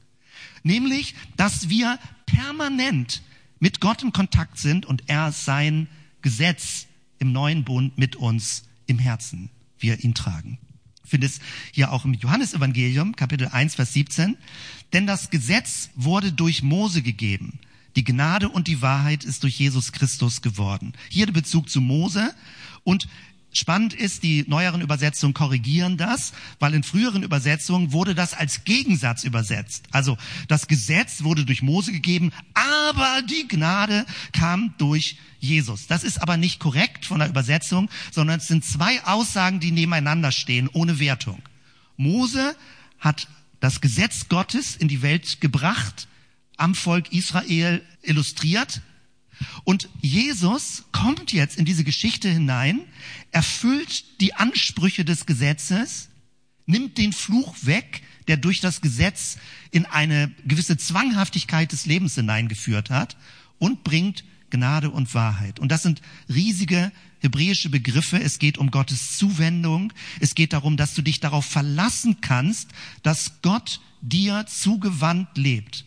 S1: Nämlich, dass wir permanent mit Gott in Kontakt sind und er sein Gesetz im neuen Bund mit uns im Herzen, wir ihn tragen. Ich finde es hier auch im Johannesevangelium, Kapitel 1, Vers 17. Denn das Gesetz wurde durch Mose gegeben. Die Gnade und die Wahrheit ist durch Jesus Christus geworden. Hier der Bezug zu Mose. Und Spannend ist, die neueren Übersetzungen korrigieren das, weil in früheren Übersetzungen wurde das als Gegensatz übersetzt. Also das Gesetz wurde durch Mose gegeben, aber die Gnade kam durch Jesus. Das ist aber nicht korrekt von der Übersetzung, sondern es sind zwei Aussagen, die nebeneinander stehen, ohne Wertung. Mose hat das Gesetz Gottes in die Welt gebracht, am Volk Israel illustriert und Jesus kommt jetzt in diese Geschichte hinein, erfüllt die Ansprüche des Gesetzes, nimmt den Fluch weg, der durch das Gesetz in eine gewisse Zwanghaftigkeit des Lebens hineingeführt hat und bringt Gnade und Wahrheit. Und das sind riesige hebräische Begriffe. Es geht um Gottes Zuwendung. Es geht darum, dass du dich darauf verlassen kannst, dass Gott dir zugewandt lebt.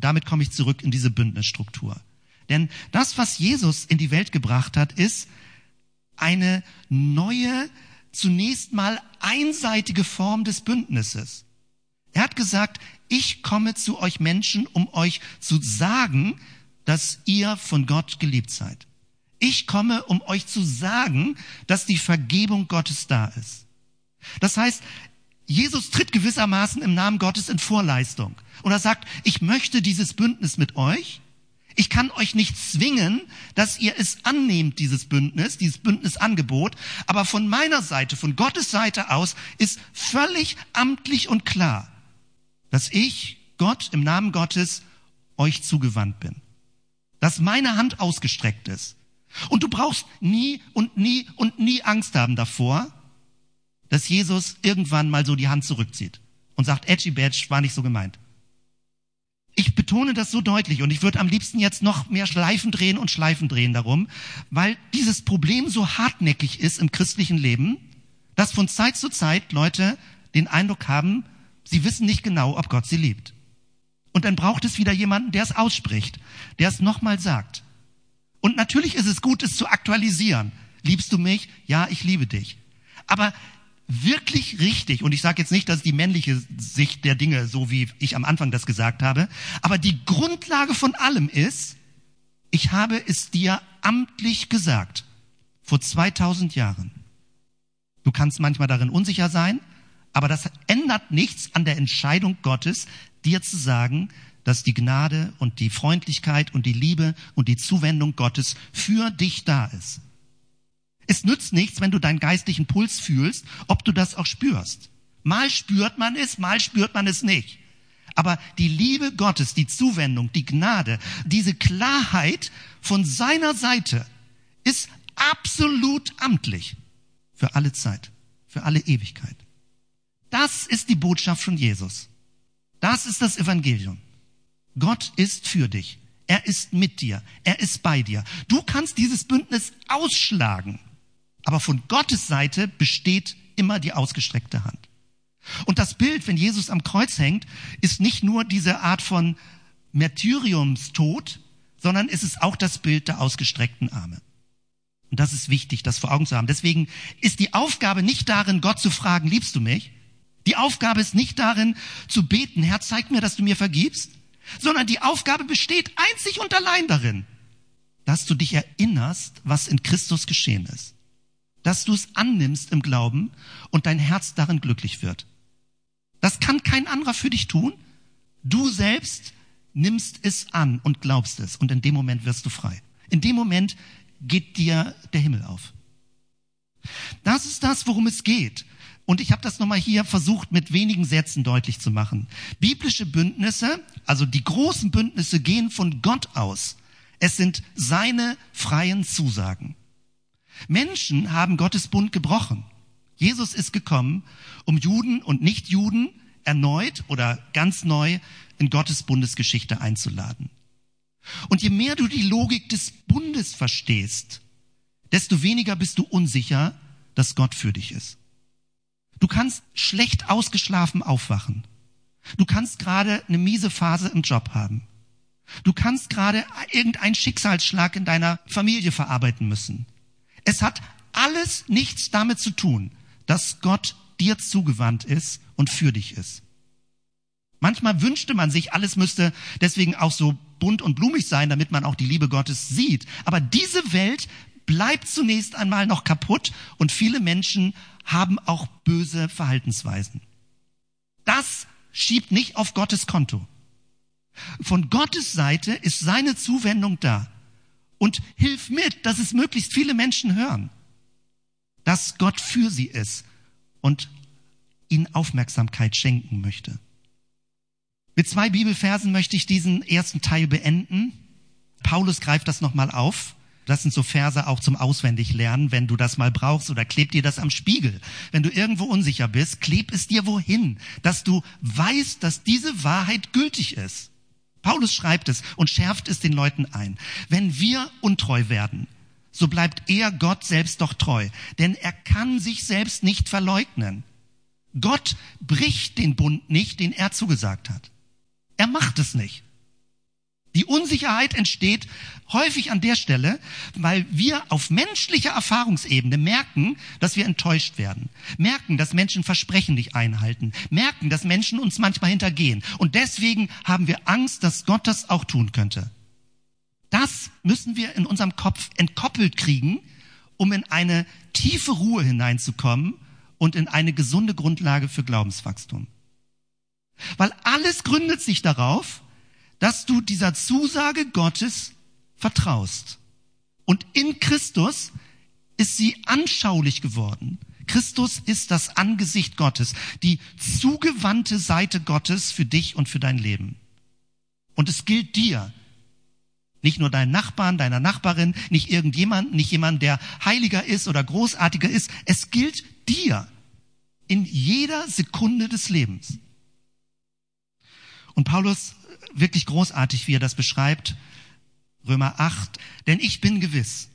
S1: Und damit komme ich zurück in diese Bündnisstruktur. Denn das, was Jesus in die Welt gebracht hat, ist eine neue, zunächst mal einseitige Form des Bündnisses. Er hat gesagt, ich komme zu euch Menschen, um euch zu sagen, dass ihr von Gott geliebt seid. Ich komme, um euch zu sagen, dass die Vergebung Gottes da ist. Das heißt, Jesus tritt gewissermaßen im Namen Gottes in Vorleistung. Und er sagt, ich möchte dieses Bündnis mit euch, ich kann euch nicht zwingen, dass ihr es annehmt, dieses Bündnis, dieses Bündnisangebot. Aber von meiner Seite, von Gottes Seite aus, ist völlig amtlich und klar, dass ich Gott im Namen Gottes euch zugewandt bin. Dass meine Hand ausgestreckt ist. Und du brauchst nie und nie und nie Angst haben davor, dass Jesus irgendwann mal so die Hand zurückzieht und sagt, Edgy Badge war nicht so gemeint. Ich betone das so deutlich und ich würde am liebsten jetzt noch mehr Schleifen drehen und Schleifen drehen darum, weil dieses Problem so hartnäckig ist im christlichen Leben, dass von Zeit zu Zeit Leute den Eindruck haben, sie wissen nicht genau, ob Gott sie liebt. Und dann braucht es wieder jemanden, der es ausspricht, der es nochmal sagt. Und natürlich ist es gut, es zu aktualisieren. Liebst du mich? Ja, ich liebe dich. Aber wirklich richtig, und ich sage jetzt nicht, dass die männliche Sicht der Dinge, so wie ich am Anfang das gesagt habe, aber die Grundlage von allem ist, ich habe es dir amtlich gesagt, vor 2000 Jahren. Du kannst manchmal darin unsicher sein, aber das ändert nichts an der Entscheidung Gottes, dir zu sagen, dass die Gnade und die Freundlichkeit und die Liebe und die Zuwendung Gottes für dich da ist. Es nützt nichts, wenn du deinen geistlichen Puls fühlst, ob du das auch spürst. Mal spürt man es, mal spürt man es nicht. Aber die Liebe Gottes, die Zuwendung, die Gnade, diese Klarheit von seiner Seite ist absolut amtlich für alle Zeit, für alle Ewigkeit. Das ist die Botschaft von Jesus. Das ist das Evangelium. Gott ist für dich. Er ist mit dir. Er ist bei dir. Du kannst dieses Bündnis ausschlagen. Aber von Gottes Seite besteht immer die ausgestreckte Hand. Und das Bild, wenn Jesus am Kreuz hängt, ist nicht nur diese Art von Märtyriumstod, sondern es ist auch das Bild der ausgestreckten Arme. Und das ist wichtig, das vor Augen zu haben. Deswegen ist die Aufgabe nicht darin, Gott zu fragen, liebst du mich? Die Aufgabe ist nicht darin, zu beten, Herr, zeig mir, dass du mir vergibst, sondern die Aufgabe besteht einzig und allein darin, dass du dich erinnerst, was in Christus geschehen ist. Dass du es annimmst im Glauben und dein Herz darin glücklich wird. Das kann kein anderer für dich tun. Du selbst nimmst es an und glaubst es und in dem Moment wirst du frei. In dem Moment geht dir der Himmel auf. Das ist das, worum es geht. Und ich habe das nochmal hier versucht, mit wenigen Sätzen deutlich zu machen. Biblische Bündnisse, also die großen Bündnisse, gehen von Gott aus. Es sind seine freien Zusagen. Menschen haben Gottes Bund gebrochen. Jesus ist gekommen, um Juden und Nichtjuden erneut oder ganz neu in Gottes Bundesgeschichte einzuladen. Und je mehr du die Logik des Bundes verstehst, desto weniger bist du unsicher, dass Gott für dich ist. Du kannst schlecht ausgeschlafen aufwachen. Du kannst gerade eine miese Phase im Job haben. Du kannst gerade irgendeinen Schicksalsschlag in deiner Familie verarbeiten müssen. Es hat alles nichts damit zu tun, dass Gott dir zugewandt ist und für dich ist. Manchmal wünschte man sich, alles müsste deswegen auch so bunt und blumig sein, damit man auch die Liebe Gottes sieht. Aber diese Welt bleibt zunächst einmal noch kaputt und viele Menschen haben auch böse Verhaltensweisen. Das schiebt nicht auf Gottes Konto. Von Gottes Seite ist seine Zuwendung da und hilf mit, dass es möglichst viele Menschen hören, dass Gott für sie ist und ihnen Aufmerksamkeit schenken möchte. Mit zwei Bibelversen möchte ich diesen ersten Teil beenden. Paulus greift das nochmal auf. Das sind so Verse auch zum Auswendiglernen, wenn du das mal brauchst oder kleb dir das am Spiegel. Wenn du irgendwo unsicher bist, kleb es dir wohin, dass du weißt, dass diese Wahrheit gültig ist. Paulus schreibt es und schärft es den Leuten ein. Wenn wir untreu werden, so bleibt er Gott selbst doch treu, denn er kann sich selbst nicht verleugnen. Gott bricht den Bund nicht, den er zugesagt hat. Er macht es nicht. Die Unsicherheit entsteht häufig an der Stelle, weil wir auf menschlicher Erfahrungsebene merken, dass wir enttäuscht werden, merken, dass Menschen Versprechen nicht einhalten, merken, dass Menschen uns manchmal hintergehen. Und deswegen haben wir Angst, dass Gott das auch tun könnte. Das müssen wir in unserem Kopf entkoppelt kriegen, um in eine tiefe Ruhe hineinzukommen und in eine gesunde Grundlage für Glaubenswachstum. Weil alles gründet sich darauf, dass du dieser Zusage Gottes vertraust. Und in Christus ist sie anschaulich geworden. Christus ist das Angesicht Gottes, die zugewandte Seite Gottes für dich und für dein Leben. Und es gilt dir, nicht nur deinen Nachbarn, deiner Nachbarin, nicht irgendjemand, nicht jemand, der heiliger ist oder großartiger ist. Es gilt dir in jeder Sekunde des Lebens. Und Paulus, wirklich großartig, wie er das beschreibt, Römer 8, denn ich bin gewiss,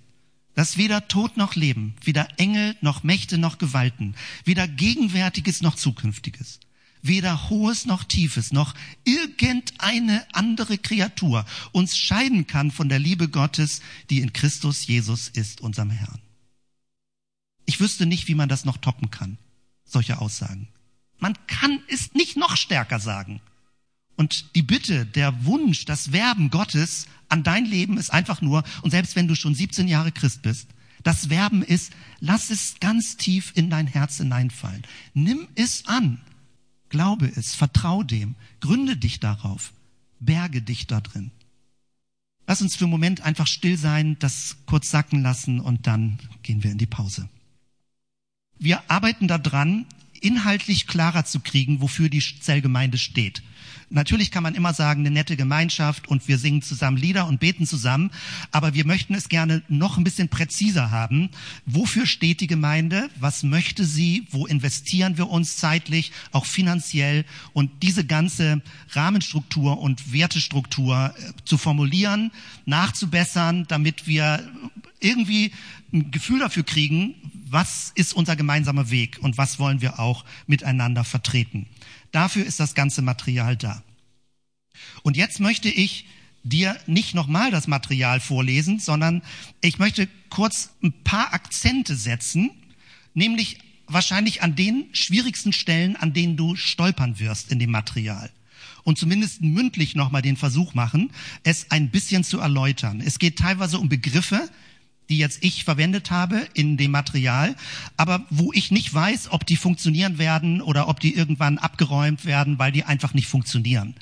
S1: dass weder Tod noch Leben, weder Engel noch Mächte noch Gewalten, weder Gegenwärtiges noch Zukünftiges, weder Hohes noch Tiefes noch irgendeine andere Kreatur uns scheiden kann von der Liebe Gottes, die in Christus Jesus ist, unserem Herrn. Ich wüsste nicht, wie man das noch toppen kann, solche Aussagen. Man kann es nicht noch stärker sagen. Und die Bitte, der Wunsch, das Werben Gottes an dein Leben ist einfach nur, und selbst wenn du schon 17 Jahre Christ bist, das Werben ist, lass es ganz tief in dein Herz hineinfallen. Nimm es an. Glaube es, vertrau dem, gründe dich darauf, berge dich da drin. Lass uns für einen Moment einfach still sein, das kurz sacken lassen und dann gehen wir in die Pause. Wir arbeiten daran, inhaltlich klarer zu kriegen, wofür die Zellgemeinde steht. Natürlich kann man immer sagen, eine nette Gemeinschaft und wir singen zusammen Lieder und beten zusammen, aber wir möchten es gerne noch ein bisschen präziser haben. Wofür steht die Gemeinde? Was möchte sie? Wo investieren wir uns zeitlich, auch finanziell? Und diese ganze Rahmenstruktur und Wertestruktur äh, zu formulieren, nachzubessern, damit wir irgendwie ein Gefühl dafür kriegen, was ist unser gemeinsamer Weg und was wollen wir auch miteinander vertreten. Dafür ist das ganze Material da. Und jetzt möchte ich dir nicht nochmal das Material vorlesen, sondern ich möchte kurz ein paar Akzente setzen, nämlich wahrscheinlich an den schwierigsten Stellen, an denen du stolpern wirst in dem Material. Und zumindest mündlich nochmal den Versuch machen, es ein bisschen zu erläutern. Es geht teilweise um Begriffe, die jetzt ich verwendet habe in dem Material, aber wo ich nicht weiß, ob die funktionieren werden oder ob die irgendwann abgeräumt werden, weil die einfach nicht funktionieren.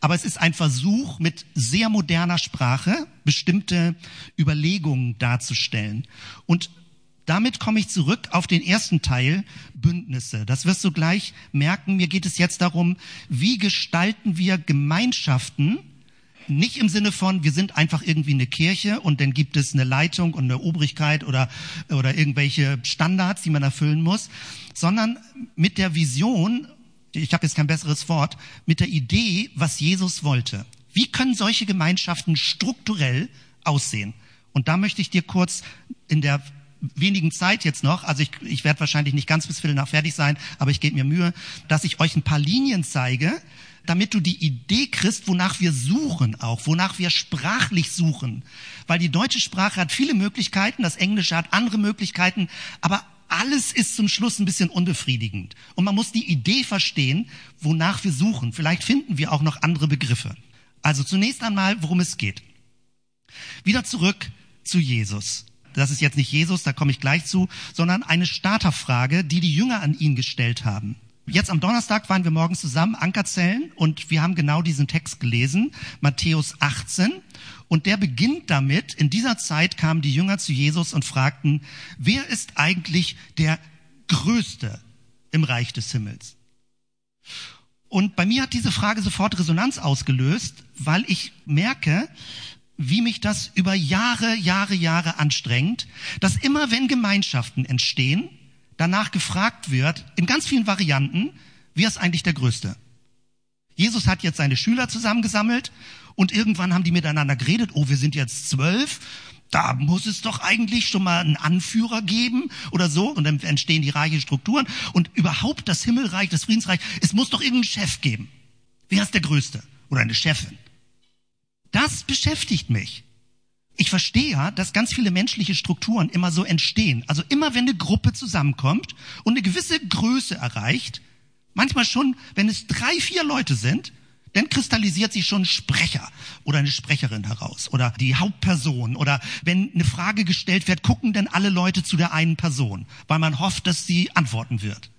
S1: Aber es ist ein Versuch, mit sehr moderner Sprache bestimmte Überlegungen darzustellen. Und damit komme ich zurück auf den ersten Teil, Bündnisse. Das wirst du gleich merken. Mir geht es jetzt darum, wie gestalten wir Gemeinschaften, nicht im Sinne von, wir sind einfach irgendwie eine Kirche und dann gibt es eine Leitung und eine Obrigkeit oder, oder irgendwelche Standards, die man erfüllen muss, sondern mit der Vision, ich habe jetzt kein besseres Wort, mit der Idee, was Jesus wollte. Wie können solche Gemeinschaften strukturell aussehen? Und da möchte ich dir kurz in der wenigen Zeit jetzt noch, also ich, ich werde wahrscheinlich nicht ganz bis Viertel nach fertig sein, aber ich gebe mir Mühe, dass ich euch ein paar Linien zeige, damit du die Idee kriegst, wonach wir suchen auch, wonach wir sprachlich suchen. Weil die deutsche Sprache hat viele Möglichkeiten, das Englische hat andere Möglichkeiten, aber alles ist zum Schluss ein bisschen unbefriedigend. Und man muss die Idee verstehen, wonach wir suchen. Vielleicht finden wir auch noch andere Begriffe. Also zunächst einmal, worum es geht. Wieder zurück zu Jesus. Das ist jetzt nicht Jesus, da komme ich gleich zu, sondern eine Starterfrage, die die Jünger an ihn gestellt haben. Jetzt am Donnerstag waren wir morgens zusammen, Ankerzellen, und wir haben genau diesen Text gelesen, Matthäus 18. Und der beginnt damit, in dieser Zeit kamen die Jünger zu Jesus und fragten, wer ist eigentlich der Größte im Reich des Himmels? Und bei mir hat diese Frage sofort Resonanz ausgelöst, weil ich merke, wie mich das über Jahre, Jahre, Jahre anstrengt, dass immer wenn Gemeinschaften entstehen, danach gefragt wird, in ganz vielen Varianten, wer ist eigentlich der Größte? Jesus hat jetzt seine Schüler zusammengesammelt und irgendwann haben die miteinander geredet, oh, wir sind jetzt zwölf, da muss es doch eigentlich schon mal einen Anführer geben oder so und dann entstehen die reichen Strukturen und überhaupt das Himmelreich, das Friedensreich, es muss doch irgendeinen Chef geben. Wer ist der Größte? Oder eine Chefin? Das beschäftigt mich ich verstehe ja, dass ganz viele menschliche Strukturen immer so entstehen. Also immer wenn eine Gruppe zusammenkommt und eine gewisse Größe erreicht, manchmal schon, wenn es drei, vier Leute sind, dann kristallisiert sich schon ein Sprecher oder eine Sprecherin heraus oder die Hauptperson oder wenn eine Frage gestellt wird, gucken dann alle Leute zu der einen Person, weil man hofft, dass sie antworten wird.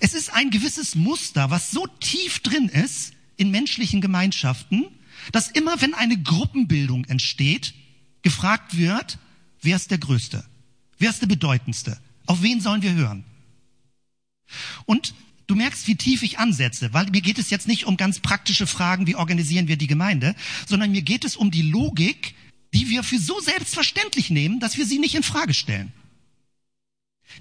S1: Es ist ein gewisses Muster, was so tief drin ist in menschlichen Gemeinschaften, dass immer wenn eine Gruppenbildung entsteht, gefragt wird, wer ist der Größte? Wer ist der Bedeutendste? Auf wen sollen wir hören? Und du merkst, wie tief ich ansetze, weil mir geht es jetzt nicht um ganz praktische Fragen, wie organisieren wir die Gemeinde, sondern mir geht es um die Logik, die wir für so selbstverständlich nehmen, dass wir sie nicht in Frage stellen.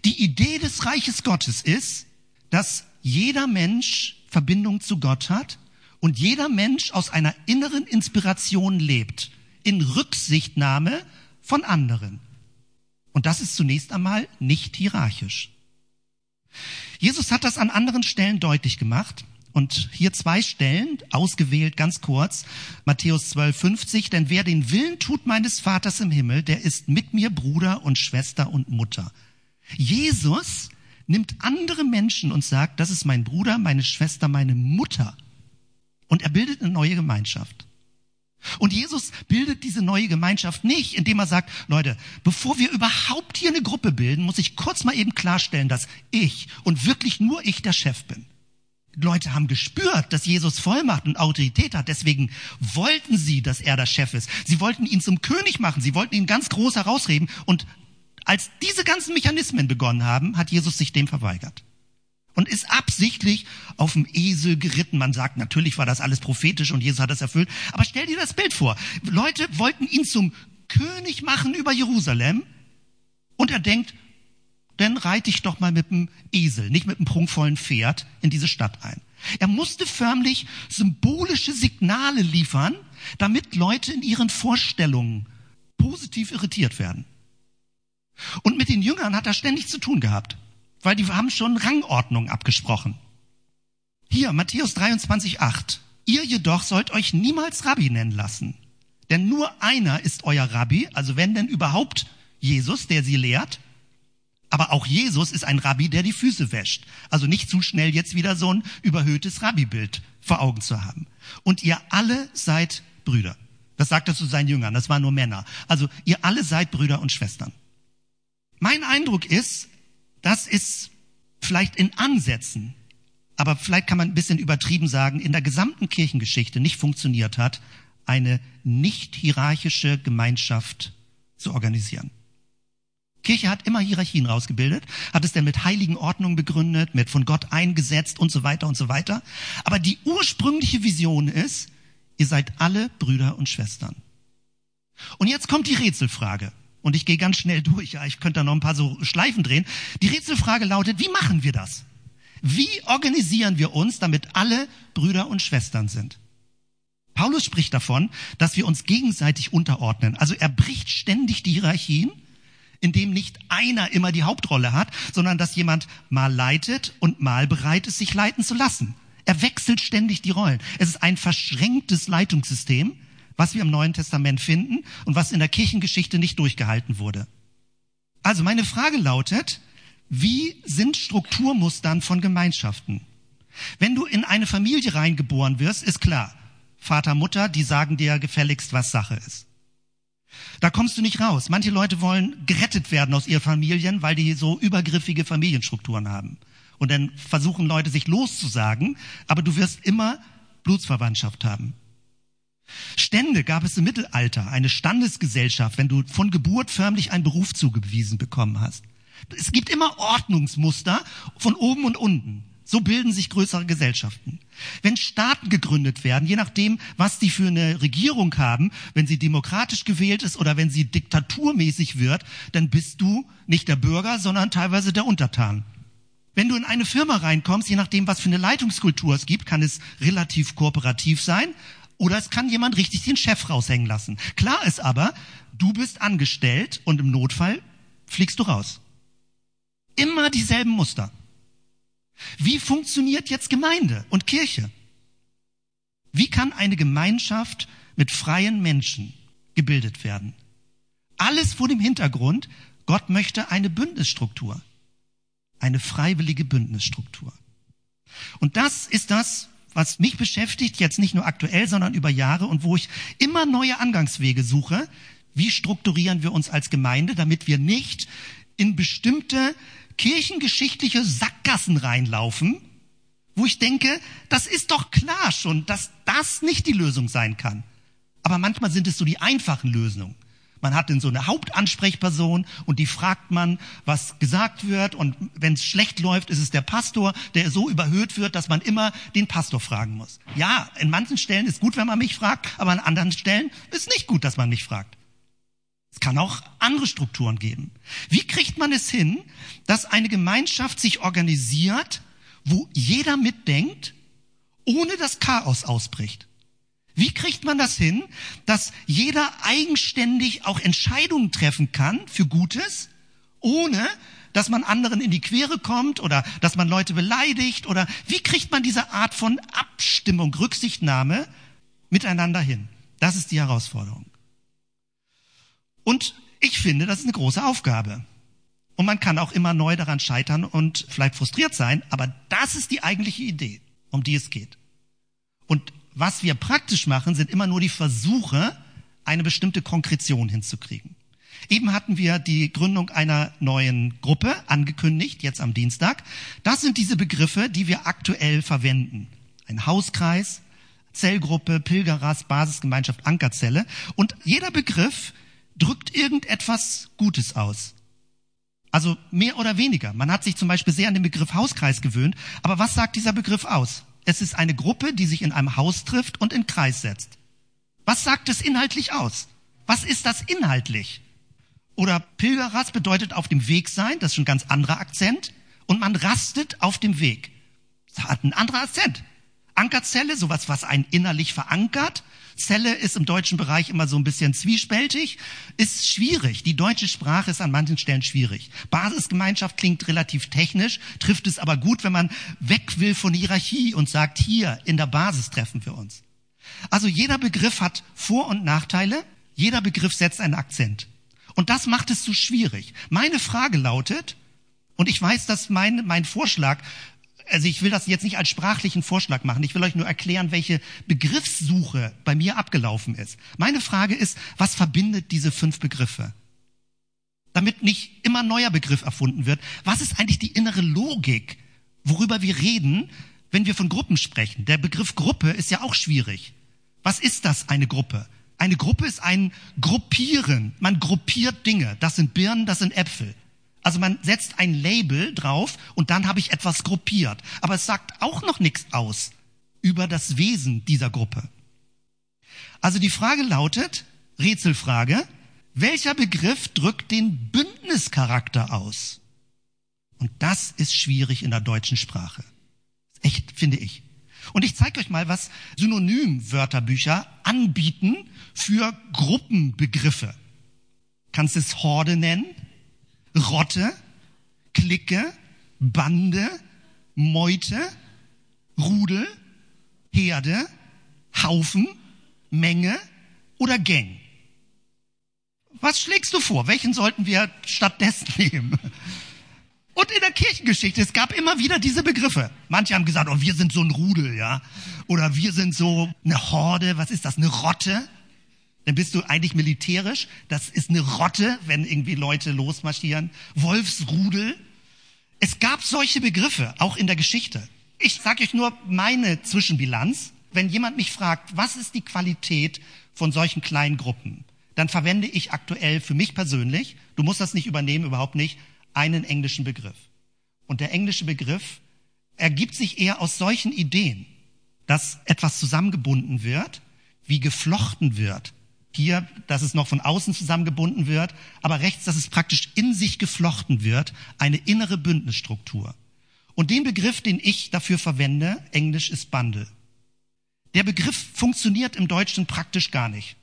S1: Die Idee des Reiches Gottes ist, dass jeder Mensch Verbindung zu Gott hat und jeder Mensch aus einer inneren Inspiration lebt, in Rücksichtnahme von anderen. Und das ist zunächst einmal nicht hierarchisch. Jesus hat das an anderen Stellen deutlich gemacht. Und hier zwei Stellen, ausgewählt ganz kurz. Matthäus 12, 50. Denn wer den Willen tut meines Vaters im Himmel, der ist mit mir Bruder und Schwester und Mutter. Jesus nimmt andere Menschen und sagt, das ist mein Bruder, meine Schwester, meine Mutter. Und er bildet eine neue Gemeinschaft. Und Jesus bildet diese neue Gemeinschaft nicht, indem er sagt, Leute, bevor wir überhaupt hier eine Gruppe bilden, muss ich kurz mal eben klarstellen, dass ich und wirklich nur ich der Chef bin. Leute haben gespürt, dass Jesus Vollmacht und Autorität hat. Deswegen wollten sie, dass er der Chef ist. Sie wollten ihn zum König machen. Sie wollten ihn ganz groß herausreden. Und als diese ganzen Mechanismen begonnen haben, hat Jesus sich dem verweigert und ist absichtlich auf dem Esel geritten. Man sagt, natürlich war das alles prophetisch und Jesus hat das erfüllt. Aber stell dir das Bild vor. Leute wollten ihn zum König machen über Jerusalem und er denkt, dann reite ich doch mal mit dem Esel, nicht mit dem prunkvollen Pferd in diese Stadt ein. Er musste förmlich symbolische Signale liefern, damit Leute in ihren Vorstellungen positiv irritiert werden. Und mit den Jüngern hat er ständig zu tun gehabt weil die haben schon Rangordnung abgesprochen. Hier, Matthäus 23, 8. Ihr jedoch sollt euch niemals Rabbi nennen lassen. Denn nur einer ist euer Rabbi, also wenn denn überhaupt Jesus, der sie lehrt. Aber auch Jesus ist ein Rabbi, der die Füße wäscht. Also nicht zu schnell jetzt wieder so ein überhöhtes Rabbi-Bild vor Augen zu haben. Und ihr alle seid Brüder. Das sagt er zu seinen Jüngern, das waren nur Männer. Also ihr alle seid Brüder und Schwestern. Mein Eindruck ist, das ist vielleicht in Ansätzen, aber vielleicht kann man ein bisschen übertrieben sagen, in der gesamten Kirchengeschichte nicht funktioniert hat, eine nicht hierarchische Gemeinschaft zu organisieren. Kirche hat immer Hierarchien rausgebildet, hat es denn mit heiligen Ordnungen begründet, mit von Gott eingesetzt und so weiter und so weiter. Aber die ursprüngliche Vision ist, ihr seid alle Brüder und Schwestern. Und jetzt kommt die Rätselfrage. Und ich gehe ganz schnell durch, ja, ich könnte da noch ein paar so Schleifen drehen. Die Rätselfrage lautet, wie machen wir das? Wie organisieren wir uns, damit alle Brüder und Schwestern sind? Paulus spricht davon, dass wir uns gegenseitig unterordnen. Also er bricht ständig die Hierarchien, indem nicht einer immer die Hauptrolle hat, sondern dass jemand mal leitet und mal bereit ist, sich leiten zu lassen. Er wechselt ständig die Rollen. Es ist ein verschränktes Leitungssystem, was wir im Neuen Testament finden und was in der Kirchengeschichte nicht durchgehalten wurde. Also meine Frage lautet, wie sind Strukturmustern von Gemeinschaften? Wenn du in eine Familie reingeboren wirst, ist klar, Vater, Mutter, die sagen dir gefälligst, was Sache ist. Da kommst du nicht raus. Manche Leute wollen gerettet werden aus ihren Familien, weil die so übergriffige Familienstrukturen haben. Und dann versuchen Leute sich loszusagen, aber du wirst immer Blutsverwandtschaft haben. Stände gab es im Mittelalter, eine Standesgesellschaft, wenn du von Geburt förmlich einen Beruf zugewiesen bekommen hast. Es gibt immer Ordnungsmuster von oben und unten. So bilden sich größere Gesellschaften. Wenn Staaten gegründet werden, je nachdem, was die für eine Regierung haben, wenn sie demokratisch gewählt ist oder wenn sie diktaturmäßig wird, dann bist du nicht der Bürger, sondern teilweise der Untertan. Wenn du in eine Firma reinkommst, je nachdem, was für eine Leitungskultur es gibt, kann es relativ kooperativ sein, oder es kann jemand richtig den Chef raushängen lassen. Klar ist aber, du bist angestellt und im Notfall fliegst du raus. Immer dieselben Muster. Wie funktioniert jetzt Gemeinde und Kirche? Wie kann eine Gemeinschaft mit freien Menschen gebildet werden? Alles vor dem Hintergrund, Gott möchte eine Bündnisstruktur, eine freiwillige Bündnisstruktur. Und das ist das, was mich beschäftigt, jetzt nicht nur aktuell, sondern über Jahre und wo ich immer neue Angangswege suche. Wie strukturieren wir uns als Gemeinde, damit wir nicht in bestimmte kirchengeschichtliche Sackgassen reinlaufen, wo ich denke, das ist doch klar schon, dass das nicht die Lösung sein kann. Aber manchmal sind es so die einfachen Lösungen. Man hat dann so eine Hauptansprechperson und die fragt man, was gesagt wird. Und wenn es schlecht läuft, ist es der Pastor, der so überhöht wird, dass man immer den Pastor fragen muss. Ja, in manchen Stellen ist gut, wenn man mich fragt, aber an anderen Stellen ist nicht gut, dass man mich fragt. Es kann auch andere Strukturen geben. Wie kriegt man es hin, dass eine Gemeinschaft sich organisiert, wo jeder mitdenkt, ohne dass Chaos ausbricht? Wie kriegt man das hin, dass jeder eigenständig auch Entscheidungen treffen kann für Gutes, ohne dass man anderen in die Quere kommt oder dass man Leute beleidigt oder wie kriegt man diese Art von Abstimmung, Rücksichtnahme miteinander hin? Das ist die Herausforderung. Und ich finde, das ist eine große Aufgabe. Und man kann auch immer neu daran scheitern und vielleicht frustriert sein, aber das ist die eigentliche Idee, um die es geht. Und was wir praktisch machen, sind immer nur die Versuche, eine bestimmte Konkretion hinzukriegen. Eben hatten wir die Gründung einer neuen Gruppe angekündigt, jetzt am Dienstag. Das sind diese Begriffe, die wir aktuell verwenden. Ein Hauskreis, Zellgruppe, Pilgerras, Basisgemeinschaft, Ankerzelle. Und jeder Begriff drückt irgendetwas Gutes aus. Also mehr oder weniger. Man hat sich zum Beispiel sehr an den Begriff Hauskreis gewöhnt. Aber was sagt dieser Begriff aus? Es ist eine Gruppe, die sich in einem Haus trifft und in Kreis setzt. Was sagt es inhaltlich aus? Was ist das inhaltlich? Oder Pilgerras bedeutet auf dem Weg sein, das ist ein ganz anderer Akzent. Und man rastet auf dem Weg. Das hat ein anderer Akzent. Ankerzelle, sowas, was einen innerlich verankert. Zelle ist im deutschen Bereich immer so ein bisschen zwiespältig, ist schwierig. Die deutsche Sprache ist an manchen Stellen schwierig. Basisgemeinschaft klingt relativ technisch, trifft es aber gut, wenn man weg will von Hierarchie und sagt, hier in der Basis treffen wir uns. Also jeder Begriff hat Vor- und Nachteile, jeder Begriff setzt einen Akzent. Und das macht es so schwierig. Meine Frage lautet, und ich weiß, dass mein, mein Vorschlag also ich will das jetzt nicht als sprachlichen Vorschlag machen. Ich will euch nur erklären, welche Begriffssuche bei mir abgelaufen ist. Meine Frage ist, was verbindet diese fünf Begriffe? Damit nicht immer ein neuer Begriff erfunden wird. Was ist eigentlich die innere Logik, worüber wir reden, wenn wir von Gruppen sprechen? Der Begriff Gruppe ist ja auch schwierig. Was ist das, eine Gruppe? Eine Gruppe ist ein Gruppieren. Man gruppiert Dinge. Das sind Birnen, das sind Äpfel. Also man setzt ein Label drauf und dann habe ich etwas gruppiert. Aber es sagt auch noch nichts aus über das Wesen dieser Gruppe. Also die Frage lautet, Rätselfrage, welcher Begriff drückt den Bündnischarakter aus? Und das ist schwierig in der deutschen Sprache. Echt, finde ich. Und ich zeige euch mal, was Synonymwörterbücher anbieten für Gruppenbegriffe. Kannst du es Horde nennen? Rotte, Clique, Bande, Meute, Rudel, Herde, Haufen, Menge oder Gang. Was schlägst du vor? Welchen sollten wir stattdessen nehmen? Und in der Kirchengeschichte, es gab immer wieder diese Begriffe. Manche haben gesagt, oh, wir sind so ein Rudel, ja. Oder wir sind so eine Horde, was ist das, eine Rotte? Dann bist du eigentlich militärisch. Das ist eine Rotte, wenn irgendwie Leute losmarschieren. Wolfsrudel. Es gab solche Begriffe, auch in der Geschichte. Ich sage euch nur meine Zwischenbilanz. Wenn jemand mich fragt, was ist die Qualität von solchen kleinen Gruppen, dann verwende ich aktuell für mich persönlich, du musst das nicht übernehmen, überhaupt nicht, einen englischen Begriff. Und der englische Begriff ergibt sich eher aus solchen Ideen, dass etwas zusammengebunden wird, wie geflochten wird, hier, dass es noch von außen zusammengebunden wird, aber rechts, dass es praktisch in sich geflochten wird, eine innere Bündnisstruktur. Und den Begriff, den ich dafür verwende, Englisch ist Bundle. Der Begriff funktioniert im Deutschen praktisch gar nicht.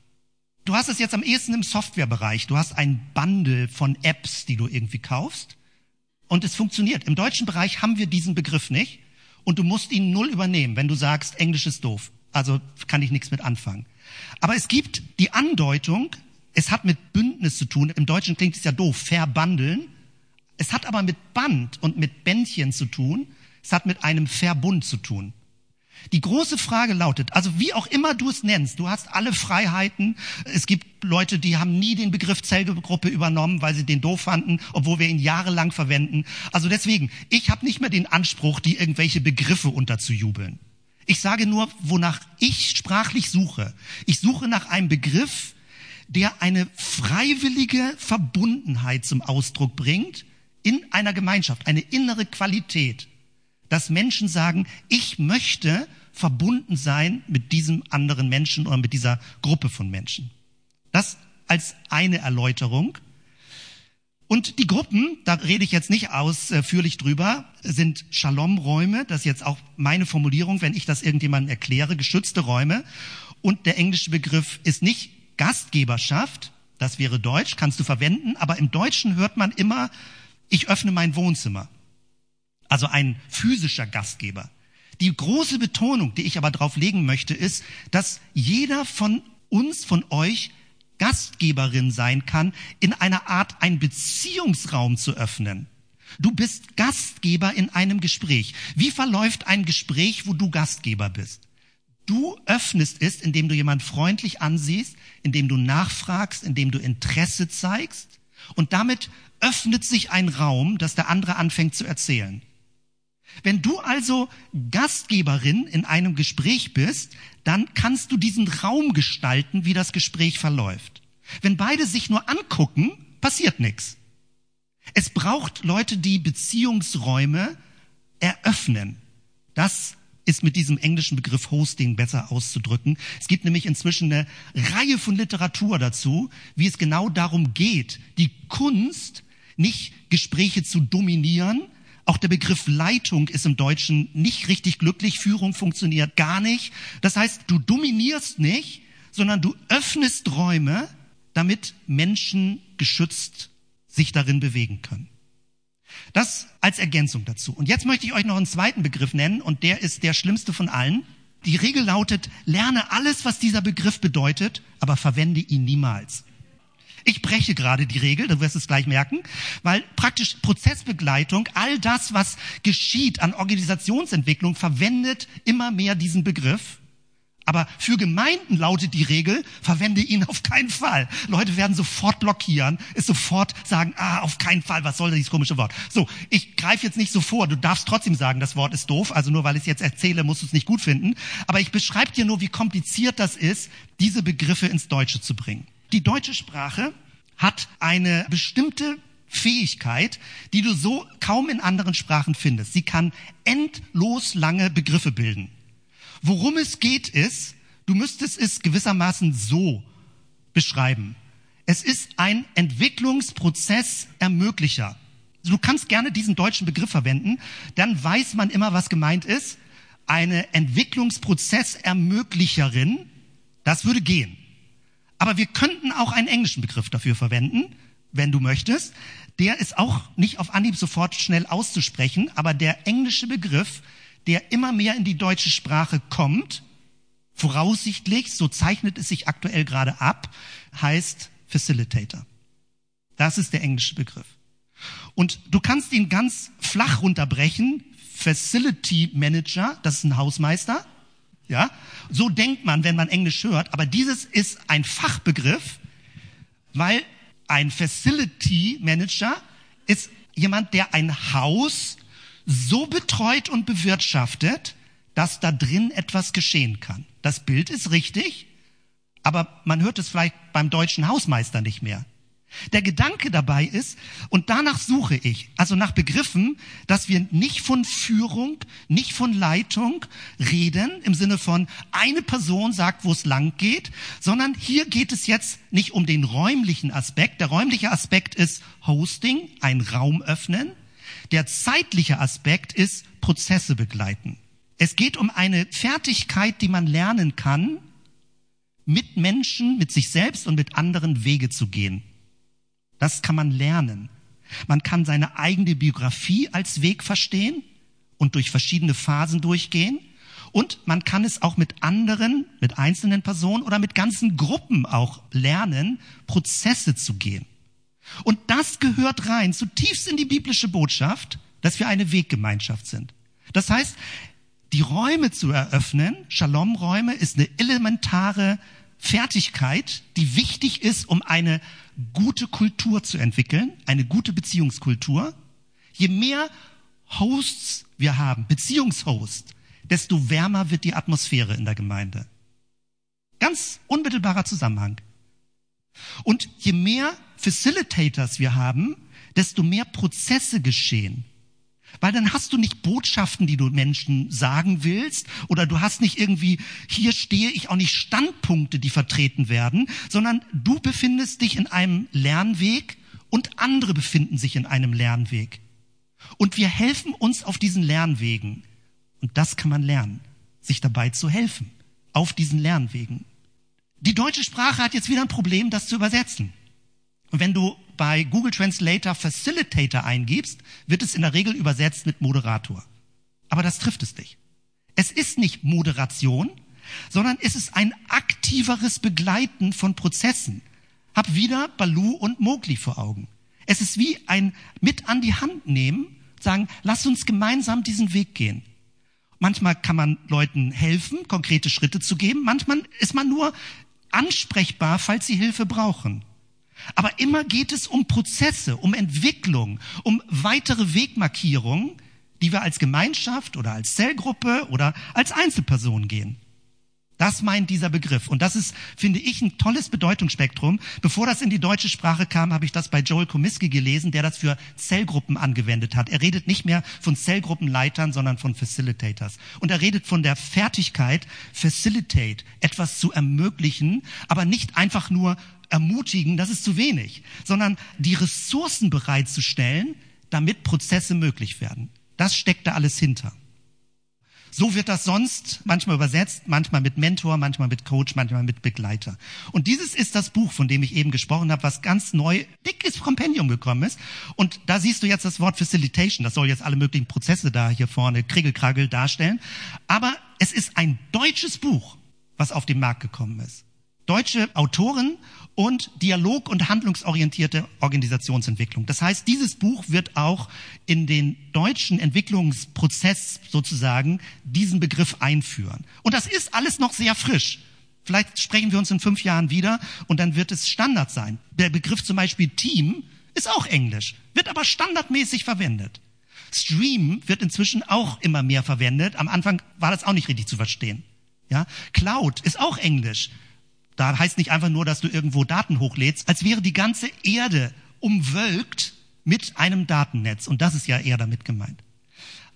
S1: Du hast es jetzt am ehesten im Softwarebereich. Du hast ein Bundle von Apps, die du irgendwie kaufst. Und es funktioniert. Im deutschen Bereich haben wir diesen Begriff nicht. Und du musst ihn null übernehmen, wenn du sagst, Englisch ist doof. Also kann ich nichts mit anfangen. Aber es gibt die Andeutung, es hat mit Bündnis zu tun. Im Deutschen klingt es ja doof, verbandeln. Es hat aber mit Band und mit Bändchen zu tun. Es hat mit einem Verbund zu tun. Die große Frage lautet, also wie auch immer du es nennst, du hast alle Freiheiten. Es gibt Leute, die haben nie den Begriff Zellgruppe übernommen, weil sie den doof fanden, obwohl wir ihn jahrelang verwenden. Also deswegen, ich habe nicht mehr den Anspruch, die irgendwelche Begriffe unterzujubeln. Ich sage nur, wonach ich sprachlich suche. Ich suche nach einem Begriff, der eine freiwillige Verbundenheit zum Ausdruck bringt in einer Gemeinschaft, eine innere Qualität, dass Menschen sagen, ich möchte verbunden sein mit diesem anderen Menschen oder mit dieser Gruppe von Menschen. Das als eine Erläuterung. Und die Gruppen, da rede ich jetzt nicht ausführlich drüber, sind Shalom-Räume, das ist jetzt auch meine Formulierung, wenn ich das irgendjemandem erkläre, geschützte Räume. Und der englische Begriff ist nicht Gastgeberschaft, das wäre Deutsch, kannst du verwenden, aber im Deutschen hört man immer, ich öffne mein Wohnzimmer. Also ein physischer Gastgeber. Die große Betonung, die ich aber drauf legen möchte, ist, dass jeder von uns, von euch Gastgeberin sein kann, in einer Art einen Beziehungsraum zu öffnen. Du bist Gastgeber in einem Gespräch. Wie verläuft ein Gespräch, wo du Gastgeber bist? Du öffnest es, indem du jemand freundlich ansiehst, indem du nachfragst, indem du Interesse zeigst. Und damit öffnet sich ein Raum, dass der andere anfängt zu erzählen. Wenn du also Gastgeberin in einem Gespräch bist, dann kannst du diesen Raum gestalten, wie das Gespräch verläuft. Wenn beide sich nur angucken, passiert nichts. Es braucht Leute, die Beziehungsräume eröffnen. Das ist mit diesem englischen Begriff Hosting besser auszudrücken. Es gibt nämlich inzwischen eine Reihe von Literatur dazu, wie es genau darum geht, die Kunst, nicht Gespräche zu dominieren, auch der Begriff Leitung ist im Deutschen nicht richtig glücklich. Führung funktioniert gar nicht. Das heißt, du dominierst nicht, sondern du öffnest Räume, damit Menschen geschützt sich darin bewegen können. Das als Ergänzung dazu. Und jetzt möchte ich euch noch einen zweiten Begriff nennen und der ist der schlimmste von allen. Die Regel lautet, lerne alles, was dieser Begriff bedeutet, aber verwende ihn niemals. Ich breche gerade die Regel, du wirst es gleich merken, weil praktisch Prozessbegleitung, all das, was geschieht an Organisationsentwicklung, verwendet immer mehr diesen Begriff. Aber für Gemeinden lautet die Regel, verwende ihn auf keinen Fall. Leute werden sofort blockieren, ist sofort sagen, ah, auf keinen Fall, was soll dieses komische Wort? So, ich greife jetzt nicht so vor, du darfst trotzdem sagen, das Wort ist doof, also nur weil ich es jetzt erzähle, musst du es nicht gut finden. Aber ich beschreibe dir nur, wie kompliziert das ist, diese Begriffe ins Deutsche zu bringen. Die deutsche Sprache hat eine bestimmte Fähigkeit, die du so kaum in anderen Sprachen findest. Sie kann endlos lange Begriffe bilden. Worum es geht ist, du müsstest es gewissermaßen so beschreiben. Es ist ein Entwicklungsprozess Ermöglicher. Du kannst gerne diesen deutschen Begriff verwenden, dann weiß man immer, was gemeint ist. Eine Entwicklungsprozessermöglicherin, das würde gehen. Aber wir könnten auch einen englischen Begriff dafür verwenden, wenn du möchtest. Der ist auch nicht auf Anhieb sofort schnell auszusprechen, aber der englische Begriff, der immer mehr in die deutsche Sprache kommt, voraussichtlich, so zeichnet es sich aktuell gerade ab, heißt Facilitator. Das ist der englische Begriff. Und du kannst ihn ganz flach runterbrechen. Facility Manager, das ist ein Hausmeister. Ja, so denkt man, wenn man Englisch hört. Aber dieses ist ein Fachbegriff, weil ein Facility Manager ist jemand, der ein Haus so betreut und bewirtschaftet, dass da drin etwas geschehen kann. Das Bild ist richtig, aber man hört es vielleicht beim deutschen Hausmeister nicht mehr. Der Gedanke dabei ist, und danach suche ich, also nach Begriffen, dass wir nicht von Führung, nicht von Leitung reden, im Sinne von eine Person sagt, wo es lang geht, sondern hier geht es jetzt nicht um den räumlichen Aspekt. Der räumliche Aspekt ist Hosting, ein Raum öffnen. Der zeitliche Aspekt ist Prozesse begleiten. Es geht um eine Fertigkeit, die man lernen kann, mit Menschen, mit sich selbst und mit anderen Wege zu gehen. Das kann man lernen. Man kann seine eigene Biografie als Weg verstehen und durch verschiedene Phasen durchgehen. Und man kann es auch mit anderen, mit einzelnen Personen oder mit ganzen Gruppen auch lernen, Prozesse zu gehen. Und das gehört rein zutiefst in die biblische Botschaft, dass wir eine Weggemeinschaft sind. Das heißt, die Räume zu eröffnen, Shalom-Räume, ist eine elementare Fertigkeit, die wichtig ist, um eine gute Kultur zu entwickeln, eine gute Beziehungskultur. Je mehr Hosts wir haben, Beziehungshost, desto wärmer wird die Atmosphäre in der Gemeinde. Ganz unmittelbarer Zusammenhang. Und je mehr Facilitators wir haben, desto mehr Prozesse geschehen. Weil dann hast du nicht Botschaften, die du Menschen sagen willst, oder du hast nicht irgendwie, hier stehe ich auch nicht Standpunkte, die vertreten werden, sondern du befindest dich in einem Lernweg und andere befinden sich in einem Lernweg. Und wir helfen uns auf diesen Lernwegen. Und das kann man lernen, sich dabei zu helfen, auf diesen Lernwegen. Die deutsche Sprache hat jetzt wieder ein Problem, das zu übersetzen. Und wenn du bei Google Translator Facilitator eingibst, wird es in der Regel übersetzt mit Moderator. Aber das trifft es nicht. Es ist nicht Moderation, sondern es ist ein aktiveres Begleiten von Prozessen. Hab wieder Balu und Mowgli vor Augen. Es ist wie ein mit an die Hand nehmen, sagen, lass uns gemeinsam diesen Weg gehen. Manchmal kann man Leuten helfen, konkrete Schritte zu geben. Manchmal ist man nur ansprechbar, falls sie Hilfe brauchen. Aber immer geht es um Prozesse, um Entwicklung, um weitere Wegmarkierungen, die wir als Gemeinschaft oder als Zellgruppe oder als Einzelperson gehen. Das meint dieser Begriff. Und das ist, finde ich, ein tolles Bedeutungsspektrum. Bevor das in die deutsche Sprache kam, habe ich das bei Joel Komiski gelesen, der das für Zellgruppen angewendet hat. Er redet nicht mehr von Zellgruppenleitern, sondern von Facilitators. Und er redet von der Fertigkeit, facilitate, etwas zu ermöglichen, aber nicht einfach nur ermutigen, das ist zu wenig, sondern die Ressourcen bereitzustellen, damit Prozesse möglich werden. Das steckt da alles hinter. So wird das sonst manchmal übersetzt, manchmal mit Mentor, manchmal mit Coach, manchmal mit Begleiter. Und dieses ist das Buch, von dem ich eben gesprochen habe, was ganz neu, dickes Kompendium gekommen ist. Und da siehst du jetzt das Wort Facilitation. Das soll jetzt alle möglichen Prozesse da hier vorne, Kriegelkragel darstellen. Aber es ist ein deutsches Buch, was auf den Markt gekommen ist. Deutsche Autoren und dialog- und handlungsorientierte Organisationsentwicklung. Das heißt, dieses Buch wird auch in den deutschen Entwicklungsprozess sozusagen diesen Begriff einführen. Und das ist alles noch sehr frisch. Vielleicht sprechen wir uns in fünf Jahren wieder und dann wird es Standard sein. Der Begriff zum Beispiel Team ist auch Englisch, wird aber standardmäßig verwendet. Stream wird inzwischen auch immer mehr verwendet. Am Anfang war das auch nicht richtig zu verstehen. Ja, Cloud ist auch Englisch, da heißt nicht einfach nur, dass du irgendwo Daten hochlädst, als wäre die ganze Erde umwölkt mit einem Datennetz. Und das ist ja eher damit gemeint.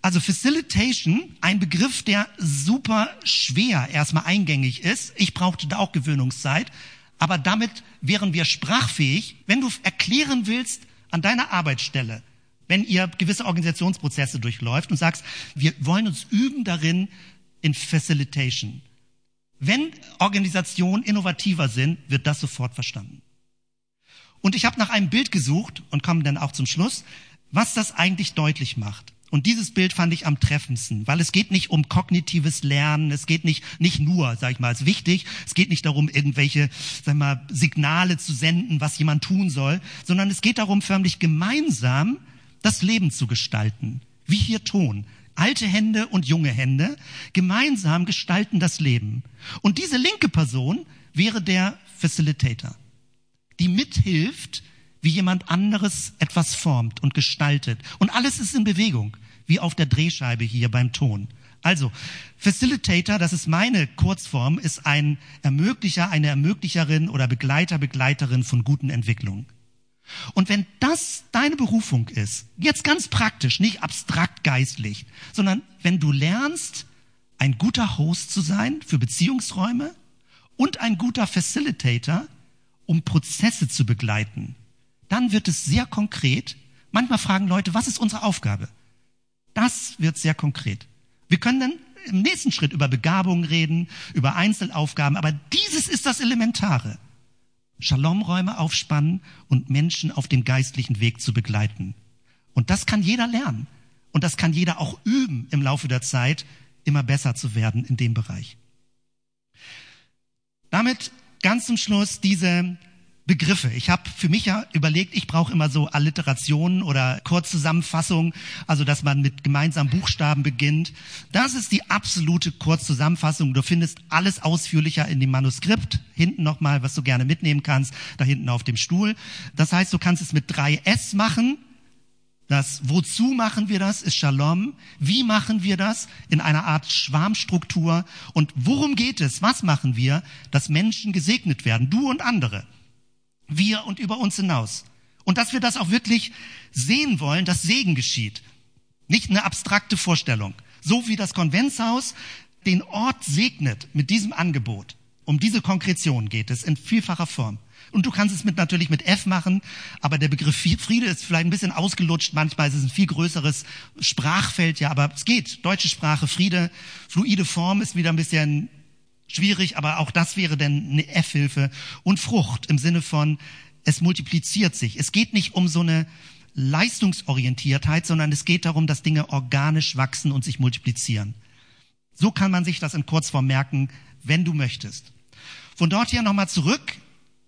S1: Also Facilitation, ein Begriff, der super schwer erstmal eingängig ist. Ich brauchte da auch Gewöhnungszeit. Aber damit wären wir sprachfähig, wenn du erklären willst an deiner Arbeitsstelle, wenn ihr gewisse Organisationsprozesse durchläuft und sagst, wir wollen uns üben darin in Facilitation. Wenn Organisationen innovativer sind, wird das sofort verstanden. Und ich habe nach einem Bild gesucht und komme dann auch zum Schluss, was das eigentlich deutlich macht. Und dieses Bild fand ich am treffendsten, weil es geht nicht um kognitives Lernen, es geht nicht, nicht nur, sag ich mal, ist wichtig, es geht nicht darum, irgendwelche, sag mal, Signale zu senden, was jemand tun soll, sondern es geht darum, förmlich gemeinsam das Leben zu gestalten. Wie hier Ton alte Hände und junge Hände, gemeinsam gestalten das Leben. Und diese linke Person wäre der Facilitator, die mithilft, wie jemand anderes etwas formt und gestaltet. Und alles ist in Bewegung, wie auf der Drehscheibe hier beim Ton. Also, Facilitator, das ist meine Kurzform, ist ein Ermöglicher, eine Ermöglicherin oder Begleiter, Begleiterin von guten Entwicklungen. Und wenn das deine Berufung ist, jetzt ganz praktisch, nicht abstrakt geistlich, sondern wenn du lernst, ein guter Host zu sein für Beziehungsräume und ein guter Facilitator, um Prozesse zu begleiten, dann wird es sehr konkret. Manchmal fragen Leute, was ist unsere Aufgabe? Das wird sehr konkret. Wir können dann im nächsten Schritt über Begabungen reden, über Einzelaufgaben, aber dieses ist das Elementare. Shalom-Räume aufspannen und Menschen auf dem geistlichen Weg zu begleiten. Und das kann jeder lernen. Und das kann jeder auch üben im Laufe der Zeit, immer besser zu werden in dem Bereich. Damit ganz zum Schluss diese Begriffe. Ich habe für mich ja überlegt, ich brauche immer so Alliterationen oder Kurzzusammenfassungen, also dass man mit gemeinsamen Buchstaben beginnt. Das ist die absolute Kurzzusammenfassung. Du findest alles ausführlicher in dem Manuskript. Hinten nochmal, was du gerne mitnehmen kannst, da hinten auf dem Stuhl. Das heißt, du kannst es mit drei S machen. Das Wozu machen wir das ist Shalom. Wie machen wir das? In einer Art Schwarmstruktur. Und worum geht es? Was machen wir? Dass Menschen gesegnet werden, du und andere. Wir und über uns hinaus. Und dass wir das auch wirklich sehen wollen, dass Segen geschieht. Nicht eine abstrakte Vorstellung. So wie das Konventshaus den Ort segnet mit diesem Angebot. Um diese Konkretion geht es in vielfacher Form. Und du kannst es mit, natürlich mit F machen, aber der Begriff Friede ist vielleicht ein bisschen ausgelutscht. Manchmal ist es ein viel größeres Sprachfeld, ja, aber es geht. Deutsche Sprache, Friede, fluide Form ist wieder ein bisschen schwierig, aber auch das wäre denn eine F-Hilfe. Und Frucht im Sinne von, es multipliziert sich. Es geht nicht um so eine Leistungsorientiertheit, sondern es geht darum, dass Dinge organisch wachsen und sich multiplizieren. So kann man sich das in Kurzform merken, wenn du möchtest. Von dort her nochmal zurück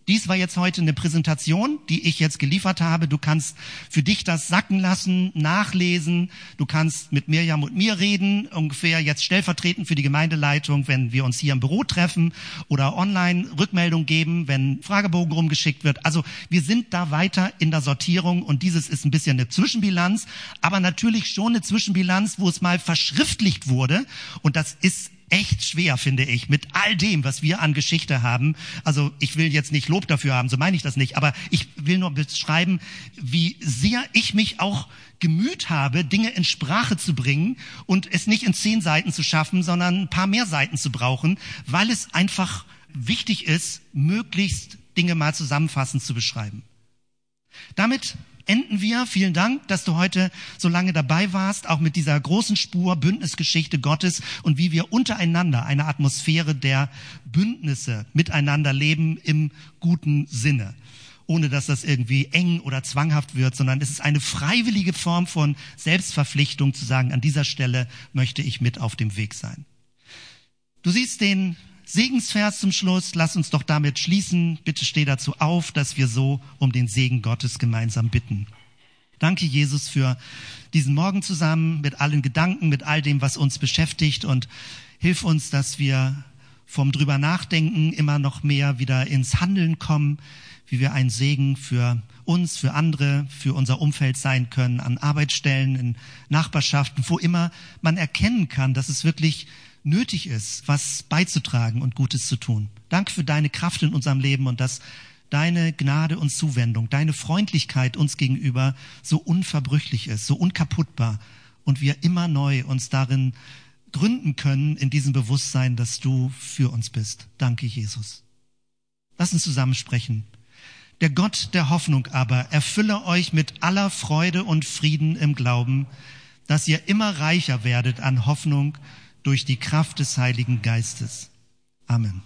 S1: dies war jetzt heute eine Präsentation, die ich jetzt geliefert habe. Du kannst für dich das sacken lassen, nachlesen. Du kannst mit Mirjam und mir reden, ungefähr jetzt stellvertretend für die Gemeindeleitung, wenn wir uns hier im Büro treffen oder online Rückmeldung geben, wenn Fragebogen rumgeschickt wird. Also wir sind da weiter in der Sortierung und dieses ist ein bisschen eine Zwischenbilanz, aber natürlich schon eine Zwischenbilanz, wo es mal verschriftlicht wurde und das ist echt schwer, finde ich, mit all dem, was wir an Geschichte haben. Also ich will jetzt nicht Lob dafür haben, so meine ich das nicht, aber ich will nur beschreiben, wie sehr ich mich auch gemüht habe, Dinge in Sprache zu bringen und es nicht in zehn Seiten zu schaffen, sondern ein paar mehr Seiten zu brauchen, weil es einfach wichtig ist, möglichst Dinge mal zusammenfassend zu beschreiben. Damit enden wir. Vielen Dank, dass du heute so lange dabei warst, auch mit dieser großen Spur Bündnisgeschichte Gottes und wie wir untereinander eine Atmosphäre der Bündnisse miteinander leben im guten Sinne ohne dass das irgendwie eng oder zwanghaft wird, sondern es ist eine freiwillige Form von Selbstverpflichtung zu sagen, an dieser Stelle möchte ich mit auf dem Weg sein. Du siehst den Segensvers zum Schluss. Lass uns doch damit schließen. Bitte steh dazu auf, dass wir so um den Segen Gottes gemeinsam bitten. Danke, Jesus, für diesen Morgen zusammen mit allen Gedanken, mit all dem, was uns beschäftigt und hilf uns, dass wir vom drüber nachdenken immer noch mehr wieder ins Handeln kommen, wie wir ein Segen für uns, für andere, für unser Umfeld sein können, an Arbeitsstellen, in Nachbarschaften, wo immer man erkennen kann, dass es wirklich nötig ist, was beizutragen und Gutes zu tun. Danke für deine Kraft in unserem Leben und dass deine Gnade und Zuwendung, deine Freundlichkeit uns gegenüber so unverbrüchlich ist, so unkaputtbar und wir immer neu uns darin gründen können, in diesem Bewusstsein, dass du für uns bist. Danke, Jesus. Lass uns zusammen sprechen. Der Gott der Hoffnung aber erfülle euch mit aller Freude und Frieden im Glauben, dass ihr immer reicher werdet an Hoffnung durch die Kraft des Heiligen Geistes. Amen.